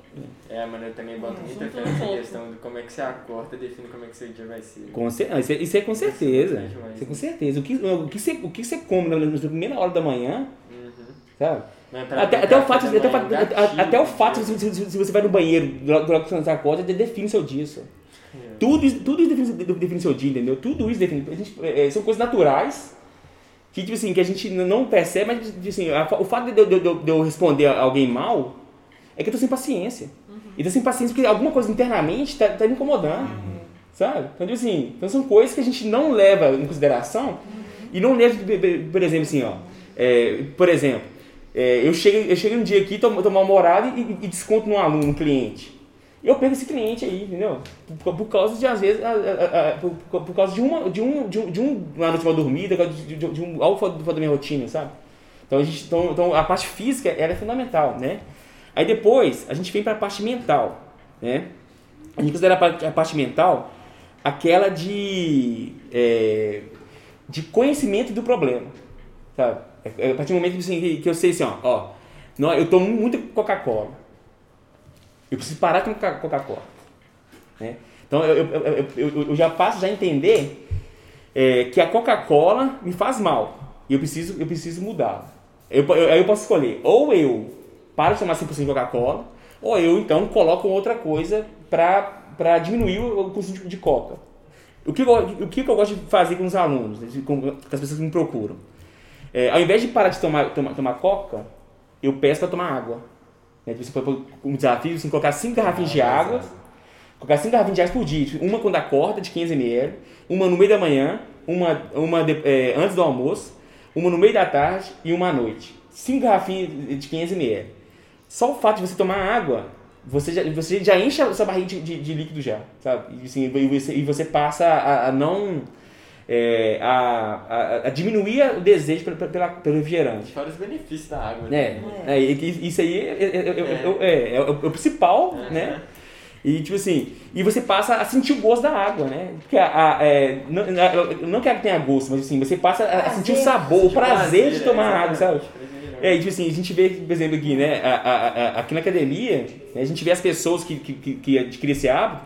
S2: É, mano, eu também boto é, muita fé nessa questão de como é que você acorda define como é que seu dia vai ser.
S1: Com cer isso, é, isso é com certeza. Isso é com certeza. O que, o que, você, o que você come na, na primeira hora da manhã, uhum. sabe? Até, até, o fato, até, o fato se, se, se, você vai no banheiro logo que você acorda, define seu dia. Só. É. Tudo, isso, tudo isso define, define seu dia, entendeu? Tudo isso define. Gente, é, são coisas naturais que, tipo assim, que a gente não percebe, mas tipo assim, a, o fato de, de, de, de, eu responder alguém mal é que eu tô sem paciência. Uhum. E tô sem paciência porque alguma coisa internamente tá, tá me incomodando. Uhum. Sabe? Então, tipo assim, então são coisas que a gente não leva em consideração uhum. e não leva, por exemplo, assim, ó. É, por exemplo, é, eu, chego, eu chego um dia aqui, tomo, tomo uma morada e, e, desconto num aluno, um cliente. Eu perco esse cliente aí, entendeu? Por, por causa de, às vezes, a, a, a, por, por, causa de uma, de um, de um, de um uma noite mal dormida, de, de, de um, algo fora da minha rotina, sabe? Então a, gente, então, então a parte física ela é fundamental, né? Aí depois a gente vem para a parte mental, né? A gente considera a parte, mental aquela de, é, de conhecimento do problema, sabe? É, é a partir do momento assim, que, que eu sei assim, ó, ó eu tomo muita Coca-Cola Eu preciso parar com Coca-Cola. Né? Então eu, eu, eu, eu, já passo já a entender é, que a Coca-Cola me faz mal. E eu preciso, eu preciso mudar. Eu, eu, eu posso escolher, ou eu paro de tomar 100% de Coca-Cola, ou eu então coloco outra coisa para diminuir o consumo de Coca. O que, eu, o que eu gosto de fazer com os alunos, com, com as pessoas que me procuram? É, ao invés de parar de tomar, tomar, tomar Coca, eu peço para tomar água. Né? Você pode um desafio, assim, colocar 5 garrafinhas de ah, água, colocar 5 garrafinhas de água por dia, uma quando acorda, de 15 ml, uma no meio da manhã, uma, uma de, é, antes do almoço, uma no meio da tarde e uma à noite. 5 garrafinhas de 15 ml. Só o fato de você tomar água, você já, você já enche a sua barriga de, de, de líquido já, sabe? E, assim, e, você, e você passa a, a não é, a, a, a, diminuir o desejo pelo, pela, pelo refrigerante.
S2: Fora os benefícios da água.
S1: Né? É, é. isso aí é, é, é, o principal, né? E tipo assim, e você passa a sentir o gosto da água, né? Porque a, a é, não, não quero que tenha gosto, mas assim, você passa a, a sentir o sabor, o prazer de tomar água, sabe? É, tipo assim, a gente vê, por exemplo, aqui, né, a, a, a, aqui na academia, né, a gente vê as pessoas que, que, que, que adquirem esse hábito,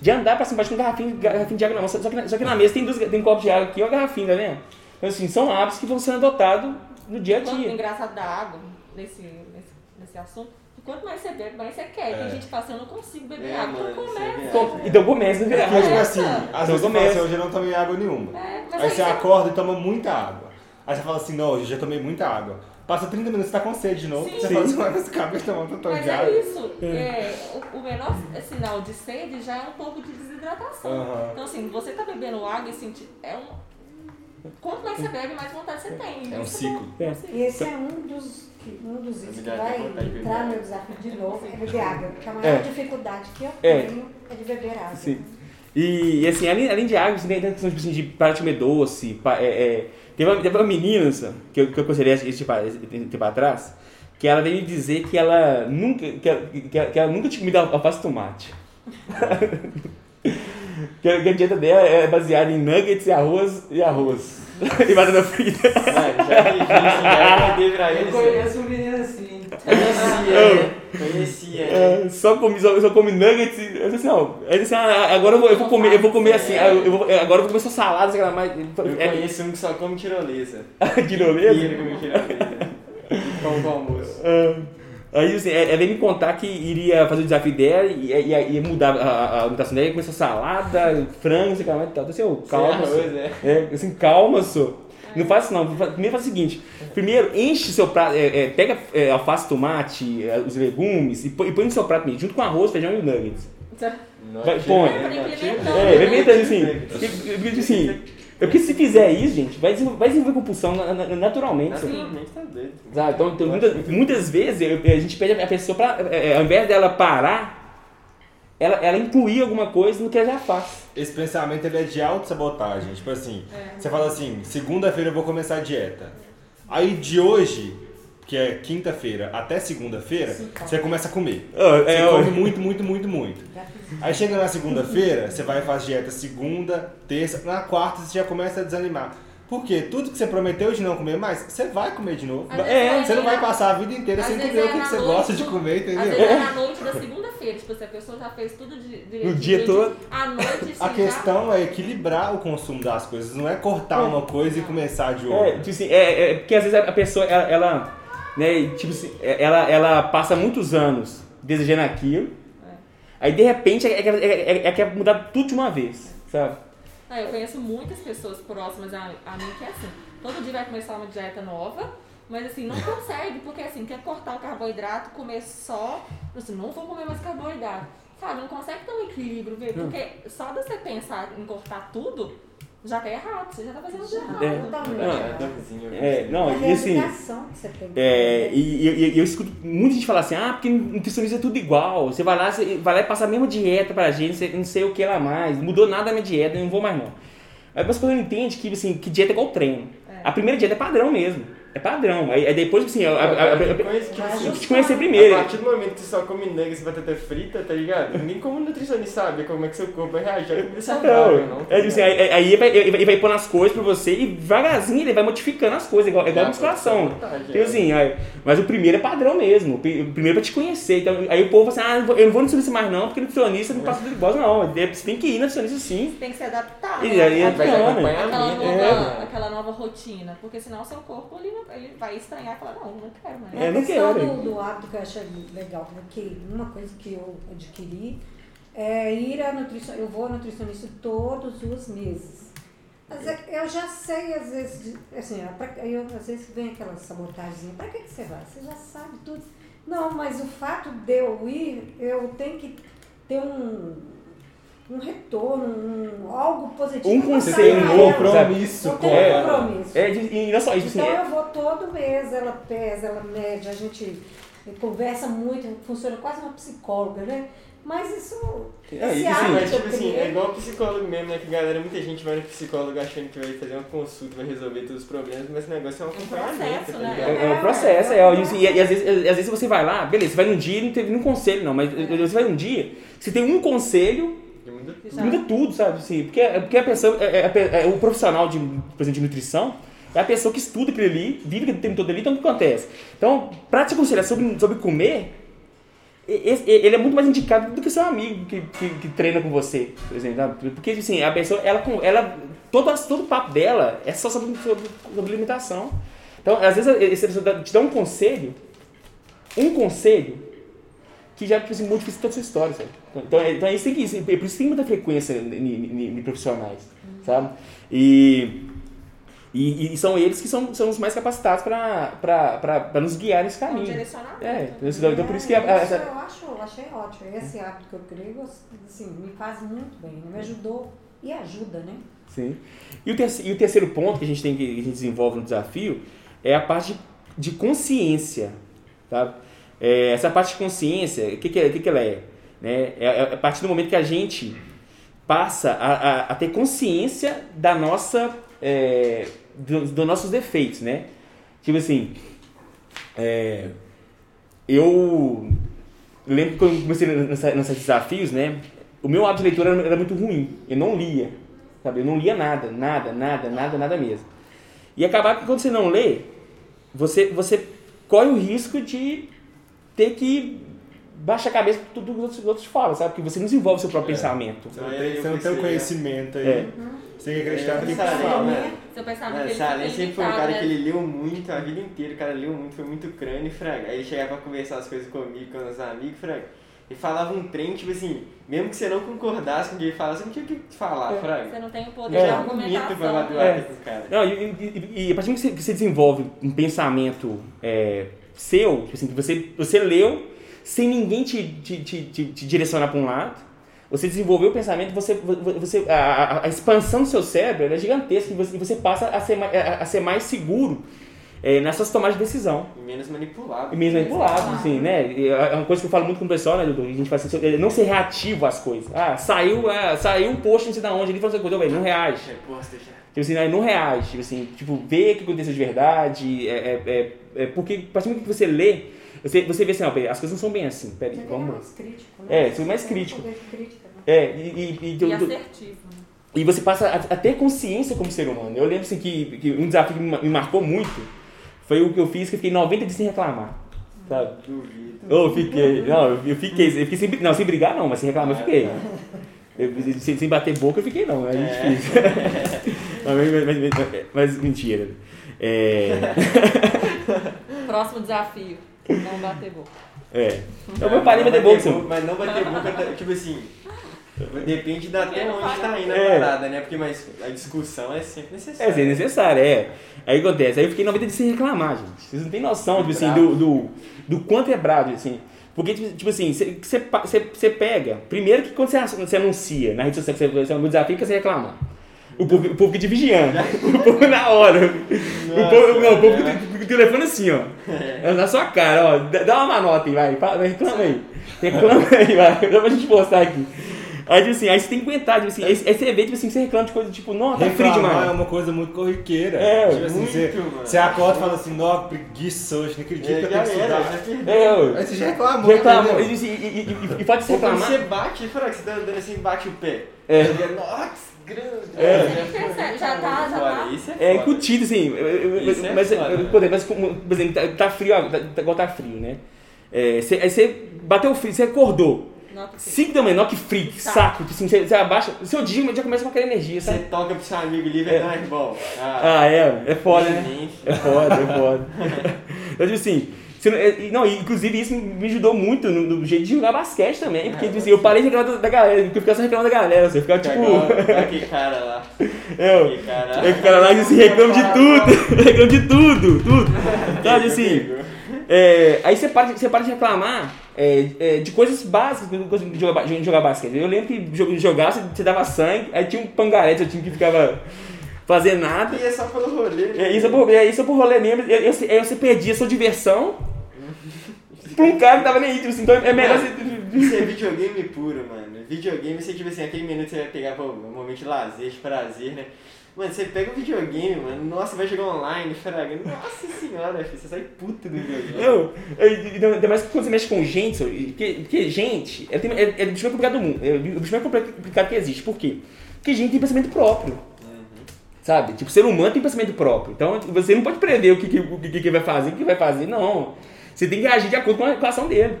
S1: de andar pra cima baixo com garrafinha, garrafinha de água na mão. Só que, só que na mesa tem, duas, tem um copo de água aqui e uma garrafinha, tá vendo? Então, assim, são hábitos que vão sendo adotados no dia a dia.
S4: Quanto engraçado da água, nesse, nesse, nesse assunto, quanto mais você bebe, mais você quer. É. Tem gente que fala assim, eu não consigo beber é, água. Então começa.
S1: Então começa a beber
S3: água. Tipo assim, às vezes você fala assim, hoje eu não tomei água nenhuma. É, aí, aí você acorda e toma muita água. Aí você fala assim, não, hoje eu já tomei muita água. Passa 30 minutos, você tá com sede de novo. Sim. Você fala assim, mas acabei de tomar um
S4: de. Mas é isso. É, o, o, menor sinal de sede já é um pouco de desidratação. Uhum. Então, assim, você tá bebendo água e sentir. É um, quanto mais você bebe, mais vontade você tem.
S3: É um ciclo.
S5: É. E esse é um dos, um dos itens que vai entrar no meu desafio de novo, é beber água. Porque a maior é. dificuldade que eu é. tenho é de beber água. Sim.
S1: E, e assim, além, além de água, você tem a questão tipo assim, de parar de comer doce, é, é Teve uma, teve uma menina que eu, que eu considerei esse tipo, esse tempo atrás, que ela veio me dizer que ela nunca, que ela, que ela, que ela nunca tinha comido alface tomate. que, a, dieta dela é baseada em nuggets e arroz e arroz. e batata frita.
S2: Mano, já vi isso, já mandei pra
S6: ele. Eu conheço um menino assim.
S2: Conhecia, conhecia.
S1: É, só come, só, só come nuggets. Eu disse assim, não. Ele disse, ah, agora eu vou, eu vou comer, eu vou comer assim. É. Eu vou, agora eu vou comer só salada, sei lá, mais.
S2: Eu é. conheço um que só come tirolesa.
S1: tirolesa?
S2: Ele come tirolesa. Como com almoço.
S1: É. Aí assim, ela veio me contar que iria fazer o desafio dela e ia, ia mudar a, a alimentação dela, ia começar salada, frango, sei lá, e tal. Então, assim, oh, calma, Sim, é. é. assim, calma, sou. Não faz isso não. Primeiro faz o seguinte. Primeiro, enche seu prato, é, é, pega é, alface, tomate, é, os legumes e põe, e põe no seu prato mesmo, junto com arroz, feijão e nuggets. Vai, põe. É, vai inventando assim. assim é porque se fizer isso, gente, vai desenvolver, vai desenvolver compulsão naturalmente.
S2: Naturalmente tá dentro.
S1: Então, então muitas, muitas vezes a gente pede a pessoa para, é, é, ao invés dela parar, ela, ela incluir alguma coisa no que ela já faz.
S3: Esse pensamento ele é de auto-sabotagem. Tipo assim, é. você fala assim, segunda-feira eu vou começar a dieta. Aí de hoje, que é quinta-feira até segunda-feira, você começa a comer.
S1: Oh, é,
S3: você come muito, muito, muito, muito. Aí chega na segunda-feira, você vai fazer dieta segunda, terça, na quarta você já começa a desanimar. Porque tudo que você prometeu de não comer mais, você vai comer de novo. É, você não vai passar a vida inteira sem comer o que, que você gosta de comer, entendeu? Às
S4: vezes é na noite da tipo, se a pessoa já fez tudo de, de
S1: O dia todo.
S4: À noite,
S3: A questão é equilibrar o consumo das coisas, não é cortar uma coisa e começar de outra.
S1: É, tipo assim, é, é, porque às vezes a pessoa, ela, ela né, tipo assim, ela, ela passa muitos anos desejando aquilo, é. aí de repente é, é, é, é, quer mudar tudo de uma vez, sabe?
S4: Ah, eu conheço muitas pessoas próximas a, a mim que é assim, todo dia vai começar uma dieta nova, mas assim, não consegue, porque assim, quer cortar o carboidrato, comer só, assim, não vou comer mais carboidrato. Sabe, não consegue ter um equilíbrio, ver? Porque só de você pensar em cortar tudo, já tá errado, você já tá fazendo de errado. É, totalmente.
S1: É, é, não, e assim. É, e, e, e, eu escuto muita gente falar assim, ah, porque nutricionista é tudo igual. Você vai lá, você vai lá e passa a mesma dieta pra gente, não sei o que lá mais, mudou nada da minha dieta, não vou mais não. Aí as pessoas não entendem que, assim, que dieta é igual treino. É. A primeira dieta é padrão mesmo. É padrão. Aí, aí depois, assim, a, a, a, a,
S2: a,
S1: te conhecer primeiro.
S2: A partir do momento que você só come nuggets e batata frita, tá ligado? Nem como nutricionista sabe como é que seu corpo vai reagir comida saudável, não. Tá
S1: é, assim, aí, aí ele vai, ele vai, ele vai pondo as coisas pra você e devagarzinho ele vai modificando as coisas, igual, igual a musculação. Então, assim, aí, mas o primeiro é padrão mesmo. O primeiro é pra te conhecer. Então, aí o povo fala assim, ah, eu não vou nutricionista mais não, porque nutricionista não passa de glicose, não. Você tem que ir nutricionista sim.
S4: Você tem que se adaptar.
S1: E, aí,
S4: né? aquela, nova, é. aquela nova rotina. Porque senão o seu corpo ele, ele vai estranhar e falar, não, não quero mais. É,
S5: não quero. Do, do hábito que eu achei legal, porque uma coisa que eu adquiri é ir a nutricionista. Eu vou a nutricionista todos os meses. Mas é eu já sei, às vezes, assim, eu, às vezes vem aquela sabotagem, para que, que você vai? Você já sabe tudo. Não, mas o fato de eu ir, eu tenho que ter um, um retorno, um, algo positivo.
S1: Um conselho, um
S3: compromisso.
S5: com ela. compromisso.
S1: É, e não só isso,
S5: assim, Então é... eu vou todo mês, ela pesa, ela mede, a gente conversa muito, funciona quase uma psicóloga, né? Mas isso. É, esse
S2: isso mas, tipo assim, é igual psicólogo mesmo, né? Que galera, muita gente vai no psicólogo achando que vai fazer uma consulta, vai resolver todos os problemas, mas o negócio é um acompanhamento, tá ligado?
S1: É, é um processo, é. E, e, e, às, vezes, às vezes você vai lá, beleza, você vai num dia e não teve nenhum conselho, não, mas você vai num dia, você tem um conselho muda tudo. muda tudo, sabe? Assim, porque, porque a pessoa, é, é, é, o profissional de, por exemplo, de nutrição, é a pessoa que estuda aquilo ali, vive aquele tempo todo ali, então o que acontece? Então, para te aconselhar sobre, sobre comer, ele é muito mais indicado do que seu amigo que, que, que treina com você, por exemplo. Porque, assim, a pessoa, ela, ela todo, todo o papo dela é só sobre, sobre, sobre alimentação. Então, às vezes, essa pessoa te dá um conselho, um conselho, que já tipo, assim, modifica toda a sua história, sabe? Então, é, então é isso que, é por isso que tem muita frequência em profissionais, sabe? E e, e, são eles que são, são os mais capacitados para nos guiar nesse caminho.
S4: direcionamento.
S1: É, então, então por isso que... A,
S5: a, a, eu acho, achei ótimo. Esse hábito que eu criei, assim, me faz muito bem. Me ajudou e ajuda, né?
S1: Sim. E o, terceiro, e o terceiro ponto que a gente tem que, que a gente desenvolve no desafio é a parte de, de consciência, tá? É, essa parte de consciência, o que, que, é, que, que ela é? Né? É, é a partir do momento que a gente passa a, a, a ter consciência da nossa é, dos do nossos defeitos, né? Tipo assim, é, eu lembro que quando comecei nesses desafios, né? O meu hábito de leitura era, era muito ruim. Eu não lia, sabe? Eu não lia nada, nada, nada, nada, nada mesmo. E acabar que quando você não lê, você, você corre o risco de ter que baixar a cabeça por tudo que os outros, outros falam, sabe? Porque você não desenvolve o seu próprio é. pensamento.
S3: Você não tem, você não tem o conhecimento aí. É. Você tem que acreditar
S4: é,
S3: no que
S4: fala. Né? Seu pensamento é,
S2: Salem sempre foi um cara que ele leu muito a vida inteira, o cara leu muito, foi muito crânio fraga. Aí ele chegava pra conversar as coisas comigo, com os amigos, fraga. E falava um trem, tipo assim, mesmo que você não concordasse com o que ele falava, você não tinha o que falar, é. fraga.
S4: Você não tem o poder é. de argumentação.
S2: pra bater é. com o cara.
S1: Não, e, e, e, a partir do que você desenvolve um pensamento é, seu, tipo assim, que você, você leu sem ninguém te, te, te, te, te direcionar para um lado, você desenvolveu o pensamento, você, você, a, a expansão do seu cérebro é gigantesca e você, você passa a ser, a, a ser mais seguro é, nessas tomadas de decisão.
S2: E menos manipulado.
S1: E menos manipulado, assim, né? É uma coisa que eu falo muito com o pessoal, né, doutor? A gente faz assim, é não ser reativo às coisas. Ah, saiu, é, saiu um post não sei de onde, ele falou assim, coisa, não reage. Tipo assim, não reage, tipo assim, tipo, vê o que aconteceu de verdade, é, é, é, é porque a partir do momento que você lê, você, você vê assim, ó, as coisas não são bem assim. Peraí, vamos.
S5: É mais crítico, né?
S1: É, você é mais crítico. É, e,
S4: e, e, e assertivo.
S1: E você passa a, a, ter consciência como ser humano. Eu lembro assim, que, que um desafio que me marcou muito foi o que eu fiz, que eu fiquei 90 dias sem reclamar. Sabe?
S2: Duvido.
S1: Eu fiquei. Não, eu fiquei. Eu fiquei sem, não, sem brigar não, mas sem reclamar eu fiquei. Eu, sem, sem bater boca eu fiquei não, é, é. difícil. mas, mas, mas, mas, mentira. É...
S4: Próximo desafio. Não bater boca.
S1: É. Então eu parei de bater boca.
S2: Mas não bater boca, tá, tipo assim. Depende da até onde tá indo a é. parada, né? Porque mas a discussão é sempre necessária.
S1: É sempre necessária, é. Aí acontece, aí eu fiquei 90 dias sem reclamar, gente. Vocês não têm noção, tipo assim, do, do, do quanto é bravo, assim. Porque, tipo, tipo assim, você pega. Primeiro que quando você anuncia na rede social que você é um desafio que você reclamar. O povo, o povo que te vigiando. O povo na hora. Nossa, o povo, não, o povo com o telefone assim, ó. É. Na sua cara, ó. Dá uma manota aí, vai. Reclama aí. Reclama aí, vai. Dá pra gente postar aqui. Aí, tipo assim, aí você tem que aguentar, tipo assim, aí, aí você vê, tipo assim, você reclama de coisa, tipo, não, tá frio
S3: Reclamar
S1: demais.
S3: é uma coisa muito corriqueira.
S1: É,
S3: tipo assim,
S2: muito,
S3: você,
S2: mano.
S3: você acorda e fala assim, nó, preguiça hoje, não acredito
S2: É,
S3: que eu tenho que estudar.
S2: já perdeu.
S1: É, eu-
S3: Aí você já reclamou,
S1: reclamou,
S3: entendeu?
S1: e, e, e, e, e pode se
S2: Pô, quando
S1: reclamar.
S2: você bate, fala que você tá andando assim, bate o pé.
S1: É.
S2: Ele é, Nossa, grande.
S1: É.
S4: Já tá, já
S2: Foda,
S4: tá.
S2: Isso é,
S1: É
S2: foda.
S1: incutido, assim.
S2: é
S1: mas,
S2: foda,
S1: eu-
S2: né?
S1: por exemplo, mas por exemplo, tá, tá frio, ó, tá, tá- igual tá frio, né? É, cê- aí você bateu frio, você acordou.
S4: Nota que-
S1: 5 da manhã, nó que que
S4: Tá.
S1: saco. Tipo assim, você, você abaixa, seu dia já começa com aquela energia,
S2: Você
S1: sabe?
S2: toca pro seu amigo livre,
S1: É.
S2: não, irmão.
S1: Ah, é, é foda, né? É foda, é foda. Eu digo assim, você não, é, não, inclusive isso me ajudou muito no, no jeito de jogar basquete também, porque tipo assim, eu parei de reclamar da, da galera, porque eu ficava só reclamando da galera, você ficava tipo.
S2: Aquele cara lá.
S1: eu,
S2: Aquele cara.
S1: é que o cara lá assim, reclama de tudo, reclama de tudo, tudo. Sabe assim, é, aí você para, você para de reclamar é, é, de coisas básicas de jogar, basquete. Eu lembro que jo- jogar, você, dava sangue, aí tinha um pangaré do seu time que ficava fazendo nada.
S2: E é só pelo rolê.
S1: É, isso é por, é, isso é por rolê mesmo. Aí eu, eu, você perdia sua diversão pra um cara que tava nem aí. Tipo assim, então é melhor você.
S2: Isso é videogame puro, mano. Videogame, você, tipo assim, aquele minuto você vai pegar pô, um momento de lazer, de prazer, né? Mano, você pega o videogame, mano, nossa, vai jogar online, fraga. Nossa senhora, filho, você sai puto do videogame.
S1: Eu, eu- ainda mais quando você mexe com gente, porque, porque gente é, é, é o bicho mais complicado do mundo. É o bicho mais complicado que existe. Por quê? Porque gente tem pensamento próprio. Sabe? Tipo, ser humano tem pensamento próprio. Então você não pode prever o que, que, o que, que ele vai fazer, o que vai fazer, não. Você tem que agir de acordo com a, com a ação dele.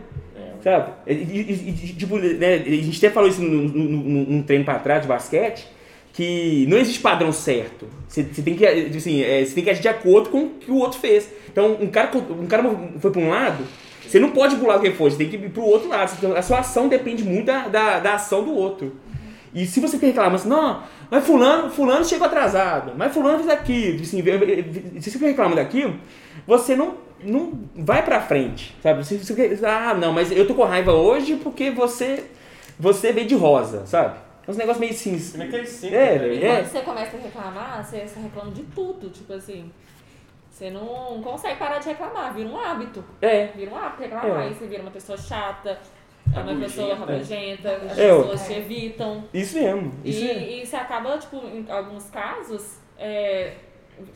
S1: Sabe? E, e- e- tipo, né, a gente até falou isso num, num- num- num treino pra trás de basquete, que não existe padrão certo. Você, tem que, assim, é, você tem que agir de acordo com o que o outro fez. Então, um cara, um cara foi pra um lado, você não pode pular o que foi, você tem que ir pro outro lado. Então, a sua ação depende muito da, da, da ação do outro. E se você reclama assim, não, mas fulano, fulano chegou atrasado, mas fulano fez aquilo, assim, se você reclama daquilo, você não, não vai pra frente, sabe? Se você, ah, não, mas eu tô com raiva hoje porque você, você veio de rosa, sabe? É uns negócios meio assim...
S2: Como é?
S1: É,
S2: né?
S4: E
S1: é.
S4: quando você começa a reclamar, você, você reclama de tudo, tipo assim. Você não consegue parar de reclamar, vira um hábito.
S1: É,
S4: Vira um hábito reclamar.
S1: É.
S4: Aí você vira uma pessoa chata, é uma pessoa rabugenta, as
S1: É,
S4: pessoas te evitam.
S1: isso mesmo, isso mesmo.
S4: E, e você acaba, tipo, em alguns casos, é,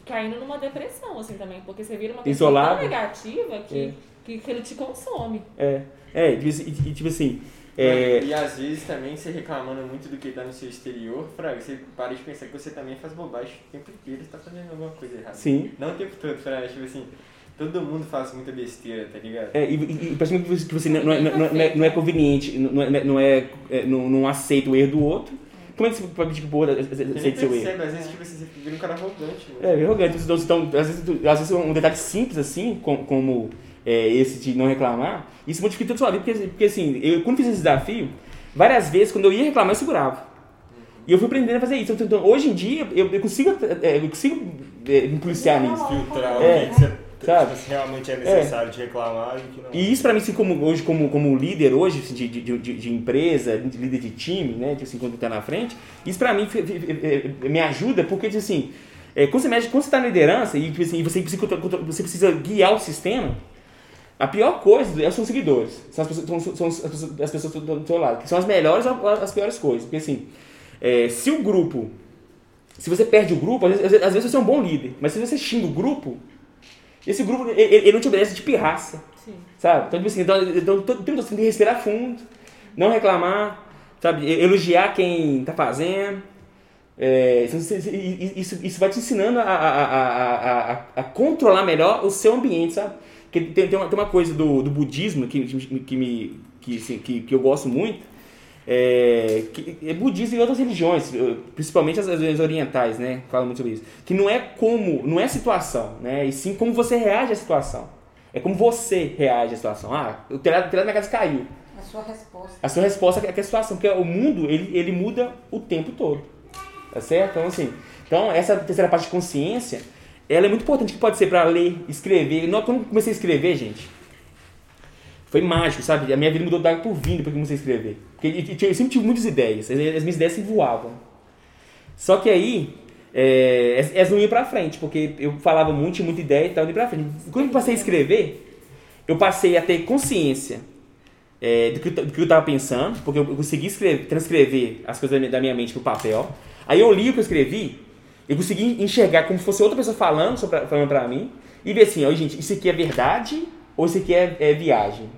S4: caindo numa depressão, assim, também. Porque você vira uma pessoa
S1: Isolado.
S4: tão negativa que,
S1: É.
S4: que, que ele te consome.
S1: É, é, e, e- e, tipo assim, é,
S2: E às vezes também você reclamando muito do que tá no seu exterior, Fraga, você para de pensar que você também faz bobagem o tempo inteiro, você tá fazendo alguma coisa errada.
S1: sim.
S2: Não o tempo todo, Fraga, tipo assim, todo mundo faz muita besteira, tá ligado?
S1: É, e, e, e parece que você, que você não, é, não, é, não, é, não é conveniente, não é, não, é, é, não, não aceita o erro do outro. Como é que você pode pedir
S2: nem
S1: aceite seu erro?
S2: às vezes tipo você vira um cara arrogante, mano.
S1: É, é arrogante. Então, às, vezes, às vezes um detalhe simples assim, como é, esse de não reclamar, isso modifica toda a sua vida, porque, porque assim, eu quando fiz esse desafio, várias vezes quando eu ia reclamar, eu segurava. E eu fui aprendendo a fazer isso. Então, então, hoje em dia, eu, eu consigo, é, eu consigo é, me policiar nisso.
S3: Filtrar
S1: É,
S3: o que você
S1: sabe?
S3: tipo, realmente é necessário de reclamar e que não.
S1: E isso pra mim, assim, como, hoje, como, como líder hoje, assim, de, de, de, de empresa, de líder de time, né, de, assim, quando tá na frente, isso pra mim me ajuda, porque, assim, é, quando você mexe, quando você tá na liderança e, tipo assim, você, precisa, você precisa guiar o sistema, a pior coisa são os seguidores, são as pessoas, são, são as pessoas, as pessoas que estão do seu lado, que são as melhores ou as piores coisas, porque assim, é, se o grupo, se você perde o grupo, às vezes, às vezes você é um bom líder, mas se você xinga o grupo, esse grupo, ele, ele não te obedece de pirraça.
S4: Sim.
S1: Sabe? Então, tipo assim, então, então todo tempo você tem que respirar fundo, não reclamar, sabe? Elogiar quem tá fazendo. É, isso, isso- vai te ensinando a, a, a, a, a controlar melhor o seu ambiente, sabe? Porque tem, tem, uma, tem uma coisa do, do budismo que, que, que, me, que, assim, que, que eu gosto muito, é, que é budismo e outras religiões, principalmente as religiões orientais, né? Falam muito sobre isso. Que não é como, não é a situação, né? E sim como você reage à situação. É como você reage à situação. Ah, o telhado, o telhado da minha casa caiu.
S5: A sua resposta.
S1: A sua resposta é que a situação, porque o mundo ele, ele muda o tempo todo. Tá certo? Então, assim, então essa terceira parte de consciência, ela é muito importante, que pode ser para ler, escrever. Não, quando comecei a escrever, gente, foi mágico, sabe? A minha vida mudou da água por vinho depois que eu comecei a escrever. Porque eu, sempre tive muitas ideias, as, as minhas ideias se voavam. Só que aí, é, elas- não iam frente, porque eu falava muito, tinha muita ideia e tal, não ia frente. Quando eu passei a escrever, eu passei a ter consciência é, do, que, do que eu estava pensando, porque eu consegui escrever, transcrever as coisas da minha, da minha mente para o papel. Aí eu li o que eu escrevi, eu consegui enxergar como se fosse outra pessoa falando, falando para mim, e ver assim, ó, gente, isso aqui é verdade ou isso aqui é, é viagem?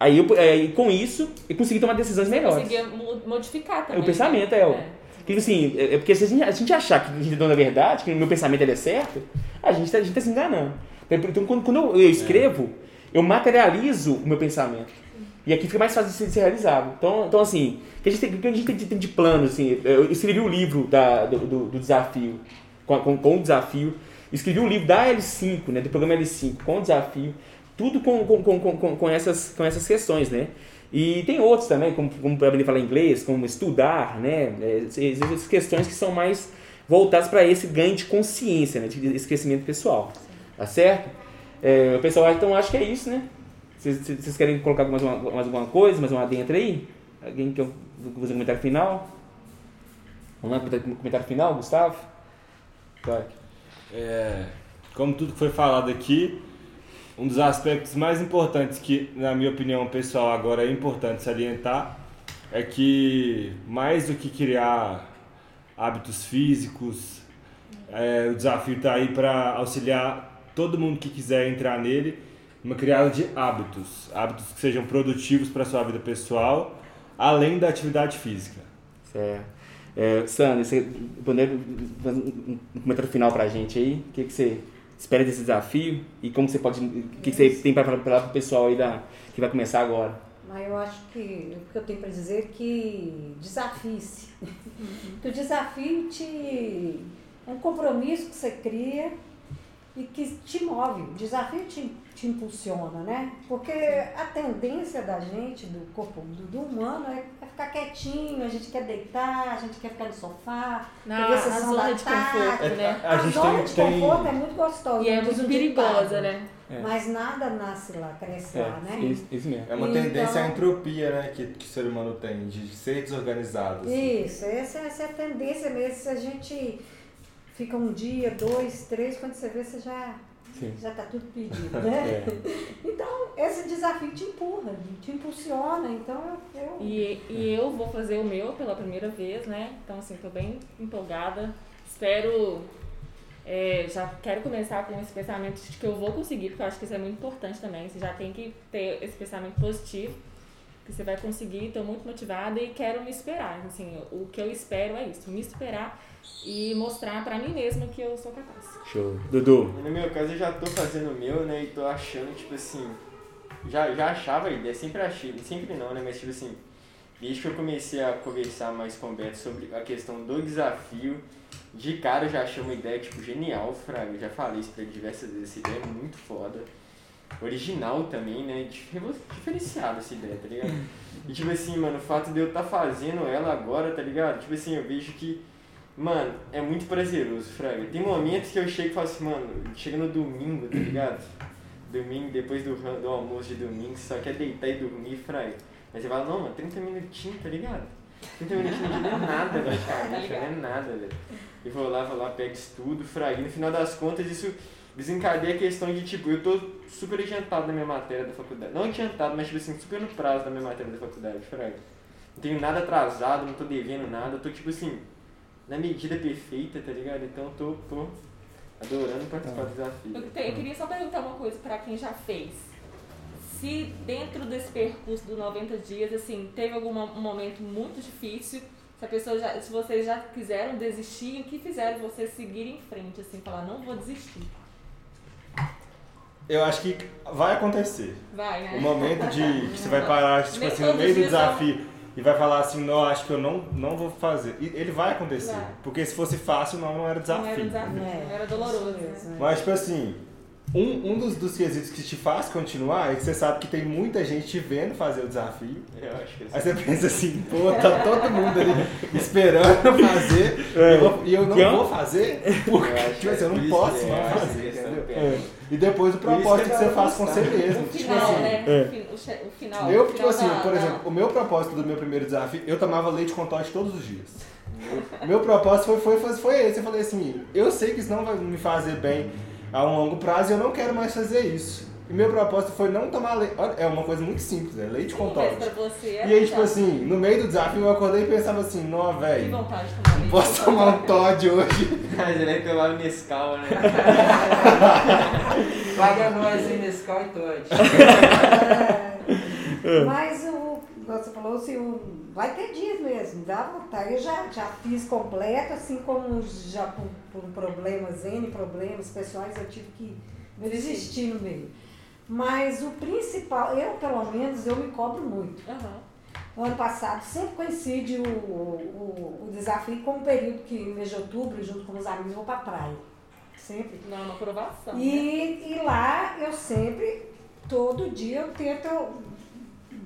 S1: Aí, eu, aí com isso, eu consegui tomar decisões melhores.
S4: Conseguia modificar também.
S1: O pensamento é, ó. É. Porque, assim, é, é porque se a gente, a gente achar que a gente é dono da verdade, que o meu pensamento é certo, a gente está tá se enganando. Então, quando, quando eu, eu escrevo, eu materializo o meu pensamento. E aqui fica mais fácil de ser realizado. Então, então assim, o que a gente tem, que a gente tem, de plano, assim, eu escrevi o livro da, do, do, do desafio, com, com, com, o desafio, escrevi o livro da L5, né, do programa L5, com o desafio, tudo com, com, com, com, com, essas, com essas questões, né. E tem outros também, como, como aprender a falar inglês, como estudar, né, essas questões que são mais voltadas para esse ganho de consciência, né, esse crescimento pessoal, tá certo? É, o pessoal então acho que é isso, né? Vocês querem colocar mais, uma, mais alguma coisa, mais uma adentro aí? Alguém quer fazer um comentário final? Vamos lá, comentário final, Gustavo?
S3: É, como tudo que foi falado aqui, um dos aspectos mais importantes que, na minha opinião pessoal, agora é importante salientar é que mais do que criar hábitos físicos, é, o desafio está aí para auxiliar todo mundo que quiser entrar nele, uma criada de hábitos, hábitos que sejam produtivos para sua vida pessoal, além da atividade física.
S1: Certo. É, Sandra, você poder fazer um comentário final para a gente aí? O que, que você espera desse desafio e como você pode, o que, que você tem para falar para o pessoal aí da, que vai começar agora?
S5: Mas eu acho que o que eu tenho para dizer é que desafie-se. que o desafio te, é um compromisso que você cria e que te move, o desafio te, te impulsiona, né? Porque a tendência da gente, do corpo do, do humano, é, é, ficar quietinho, a gente quer deitar, a gente quer ficar no sofá,
S4: Na, a zona de conforto, né?
S5: A, a, a zona tem, de conforto tem... é muito gostosa.
S4: E é muito perigosa, né?
S5: É. Mas nada nasce lá, cresce é, lá, né?
S3: Isso, isso mesmo. É uma então, tendência à entropia, né, que, que o ser humano tem, de ser desorganizado.
S5: Assim. Isso, essa, essa é a tendência mesmo. Se a gente fica um dia, dois, três, quando você vê, você já Sim. já está tudo pedido, né? É. Então, esse desafio te empurra, te impulsiona, então eu...
S4: E, e eu vou fazer o meu pela primeira vez, né? Então, assim, estou bem empolgada. Espero... É, já quero começar com esse pensamento de que eu vou conseguir, porque eu acho que isso é muito importante também. Você já tem que ter esse pensamento positivo, que você vai conseguir, estou muito motivada e quero me esperar. Assim, o que eu espero é isso, me esperar e mostrar para mim mesma que eu sou capaz.
S1: Show. Dudu?
S2: No meu caso, eu já tô fazendo o meu, né? E tô achando, tipo assim. Já, já achava a ideia, sempre achei, sempre não, né? Mas, tipo assim, desde que eu comecei a conversar mais com o Beto sobre a questão do desafio, de cara eu já achei uma ideia, tipo, genial, Fraga. Eu já falei isso pra ele diversas vezes, essa ideia é muito foda. Original também, né? Diferenciada essa ideia, tá ligado? E, tipo assim, mano, o fato de eu estar tá fazendo ela agora, tá ligado? Tipo assim, eu vejo que Mano, é muito prazeroso, Fraga. Tem momentos que eu chego e falo assim, mano, chega no domingo, tá ligado? Domingo, depois do, do almoço de domingo, você só quer deitar e dormir, Fraga. Mas você fala, não, mano, 30 minutinhos, tá ligado? 30 minutinhos não é nada, praticamente, não é nada, velho. E vou lá, vou lá, pego estudo, Fraga. E no final das contas, isso desencadeia a questão de, tipo, eu tô super adiantado na minha matéria da faculdade. Não adiantado, mas, tipo assim, super no prazo da minha matéria da faculdade, Fraga. Não tenho nada atrasado, não tô devendo nada, eu tô, tipo assim na medida perfeita, tá ligado? Então eu tô, tô adorando participar do desafio.
S4: Eu, te, eu queria só perguntar uma coisa para quem já fez. Se dentro desse percurso dos 90 dias, assim, teve algum momento muito difícil, se a pessoa já, se vocês já quiseram desistir, o que fizeram vocês seguir em frente, assim, falar, não vou desistir?
S3: Eu acho que vai acontecer.
S4: Vai, né?
S3: O momento de que você vai parar, tipo assim, no meio do desafio e vai falar assim, não, acho que eu não, não vou fazer. E ele vai acontecer. Vai. Porque se fosse fácil, não, não era desafio. Não
S4: era desafio, é. era doloroso. Mesmo,
S3: né? Mas, tipo assim, um, um dos, dos quesitos que te faz continuar é que você sabe que tem muita gente te vendo fazer o desafio.
S2: Eu acho que
S3: Aí você pensa assim, pô, tá todo mundo ali esperando fazer é. e, eu, e eu não vou fazer porque eu, tipo assim, eu não posso não é, fazer, entendeu? É. E depois o propósito que, que você faz com você mesmo.
S4: O tipo final, assim, né? É. O final.
S3: Eu, tipo assim, por exemplo, o meu propósito do meu primeiro desafio, eu tomava leite com tosse todos os dias. meu propósito foi, foi, foi esse. Eu falei assim, eu sei que isso não vai me fazer bem a um longo prazo e eu não quero mais fazer isso. E meu propósito foi não tomar leite. É uma coisa muito simples, é leite com
S4: Mas
S3: Todd.
S4: pra você é
S3: E aí, tipo assim, no meio do desafio eu acordei e pensava assim, não,
S4: Que
S3: velho,
S4: vontade de tomar
S3: não
S4: leite.
S3: posso tomar um Todd hoje.
S2: Mas ele é tomar Nescau, né?
S6: Paga nós nesse carro e Todd.
S5: É, mas o, você falou assim, vai ter dias mesmo, dá vontade. Eu já, já fiz completo, assim como já por, por problemas, N problemas pessoais, eu tive que desistir no meio. Mas o principal, eu pelo menos, eu me cobro muito.
S4: Aham.
S5: O ano passado sempre coincide o, o, o desafio com o período que, no mês de outubro, junto com os amigos, eu vou pra praia. Sempre.
S4: Não, é uma aprovação. né?
S5: E, e lá eu sempre, todo dia, eu tento,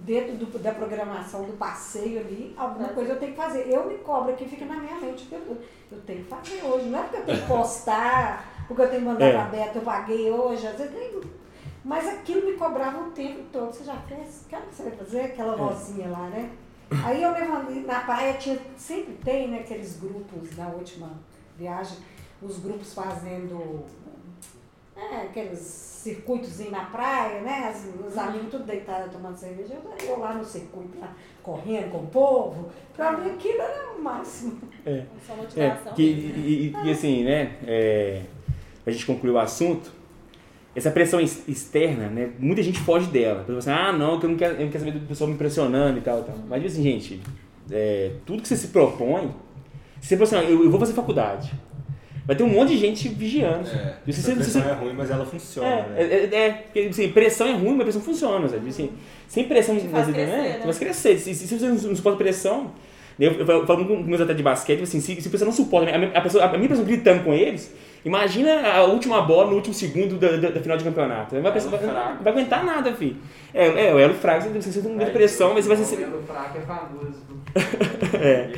S5: dentro do- da programação do passeio ali, alguma
S4: Fazer.
S5: coisa eu tenho que fazer. Eu me cobro aqui, fica na minha mente, eu, eu tenho que fazer hoje. Não é porque eu tenho que postar, porque eu tenho que mandar
S1: É.
S5: pra Beto, eu paguei hoje, às vezes nem. Mas aquilo me cobrava o tempo todo. Você já fez? Cara, você vai fazer aquela vozinha lá, né? Aí eu levantei, na praia tinha, sempre tem, né, aqueles grupos na última viagem, os grupos fazendo é, aqueles circuitos na praia, né? As, os amigos tudo deitados tomando cerveja, eu, eu lá no circuito, lá, correndo com o povo. Pra mim aquilo era o máximo.
S1: É,
S4: motivação.
S1: que, e, e- e assim, né, é, a gente concluir o assunto, essa pressão ex- externa, né, muita gente foge dela. Fala assim, ah, não, que eu não quero, eu não quero saber do pessoal me impressionando e tal, e tal. Mas assim, gente, é, tudo que você se propõe, se você fala assim, "Ah, eu, eu vou fazer faculdade, vai ter um monte de gente vigiando.
S3: É,
S1: E você- se
S3: pressão
S1: você-
S3: é ruim, mas ela funciona,
S1: é,
S3: né?
S1: é, é, é, porque, assim, pressão é ruim, mas pressão funciona, sabe? Assim, sem pressão,
S4: Te faz
S1: você,
S4: crescer, né?
S1: te faz crescer. Se, se você não, suporta pressão, eu, eu falo com meus atletas de basquete, assim, se, se você não suporta, a minha, a pessoa, a minha pessoa gritando com eles, imagina a última bola no último segundo da, da, da final de campeonato. Vai,
S2: Elo
S1: vai, não vai aguentar nada, filho. É, é o elo fraco, você, você não aguenta pressão, mas você vai
S6: O
S1: ser...
S6: Belo Fraco é famoso.
S1: É.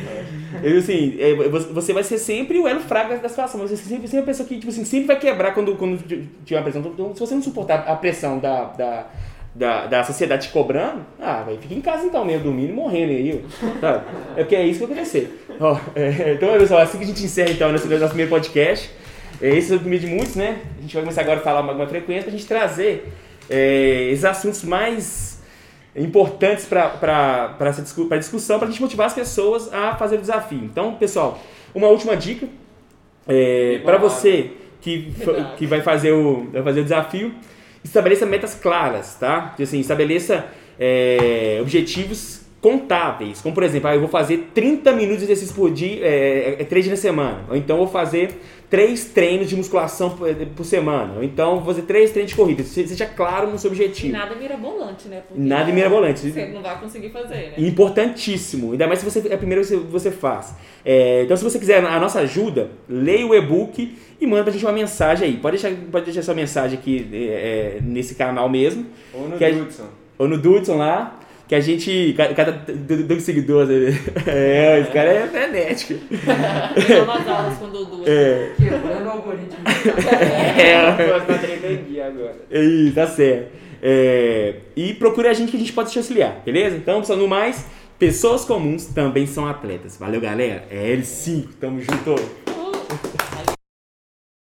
S1: Eu, assim, é, você- vai ser sempre o elo fraco da- situação, mas você sempre, sempre é a pessoa que tipo assim, sempre vai quebrar quando, quando tiver uma pressão. Então, se você não suportar a pressão da, da, da, da sociedade te cobrando, ah, vai, fica em casa então mesmo, dormindo e morrendo aí, sabe? É porque é isso que vai acontecer. Ó, é, então, pessoal, assim que a gente encerra então nosso, nosso primeiro podcast, é, esse é o primeiro de muitos, né? A gente vai começar agora a falar mais, mais frequência pra gente trazer é, esses assuntos mais importantes para essa discu pra discussão, para a gente motivar as pessoas a fazer o desafio. Então, pessoal, uma última dica é, para você que, que vai, fazer o, vai fazer o desafio, estabeleça metas claras, tá? Assim, estabeleça é, objetivos contáveis, como por exemplo, ah, eu vou fazer 30 minutos de exercício por dia, é, é, três dias na semana, ou então eu vou fazer três treinos de musculação por, por semana, ou então vou fazer três treinos de corrida, Se- seja claro no seu
S4: E
S1: objetivo.
S4: nada mirabolante, né? Porque
S1: Nada mirabolante.
S4: Você não vai conseguir fazer, né?
S1: Importantíssimo, ainda mais se você é a primeira que você faz. É, então, se você quiser a nossa ajuda, leia o e-book e manda pra gente uma mensagem aí. Pode deixar, pode deixar sua mensagem aqui é, é, nesse canal mesmo,
S2: Ou no Dudson.
S1: ou no Dudson lá, que a gente. ca- Cada dois seguidores. É, esse cara é frenético.
S4: Deu umas aulas com o Dudu.
S1: É,
S6: Quebrando o algoritmo.
S1: é,
S2: Nossa, tá agora.
S1: é isso, tá certo. É, e procure a gente que a gente pode te auxiliar, beleza? Então, pessoal, no mais, pessoas comuns também são atletas. Valeu, galera. É L5, tamo junto.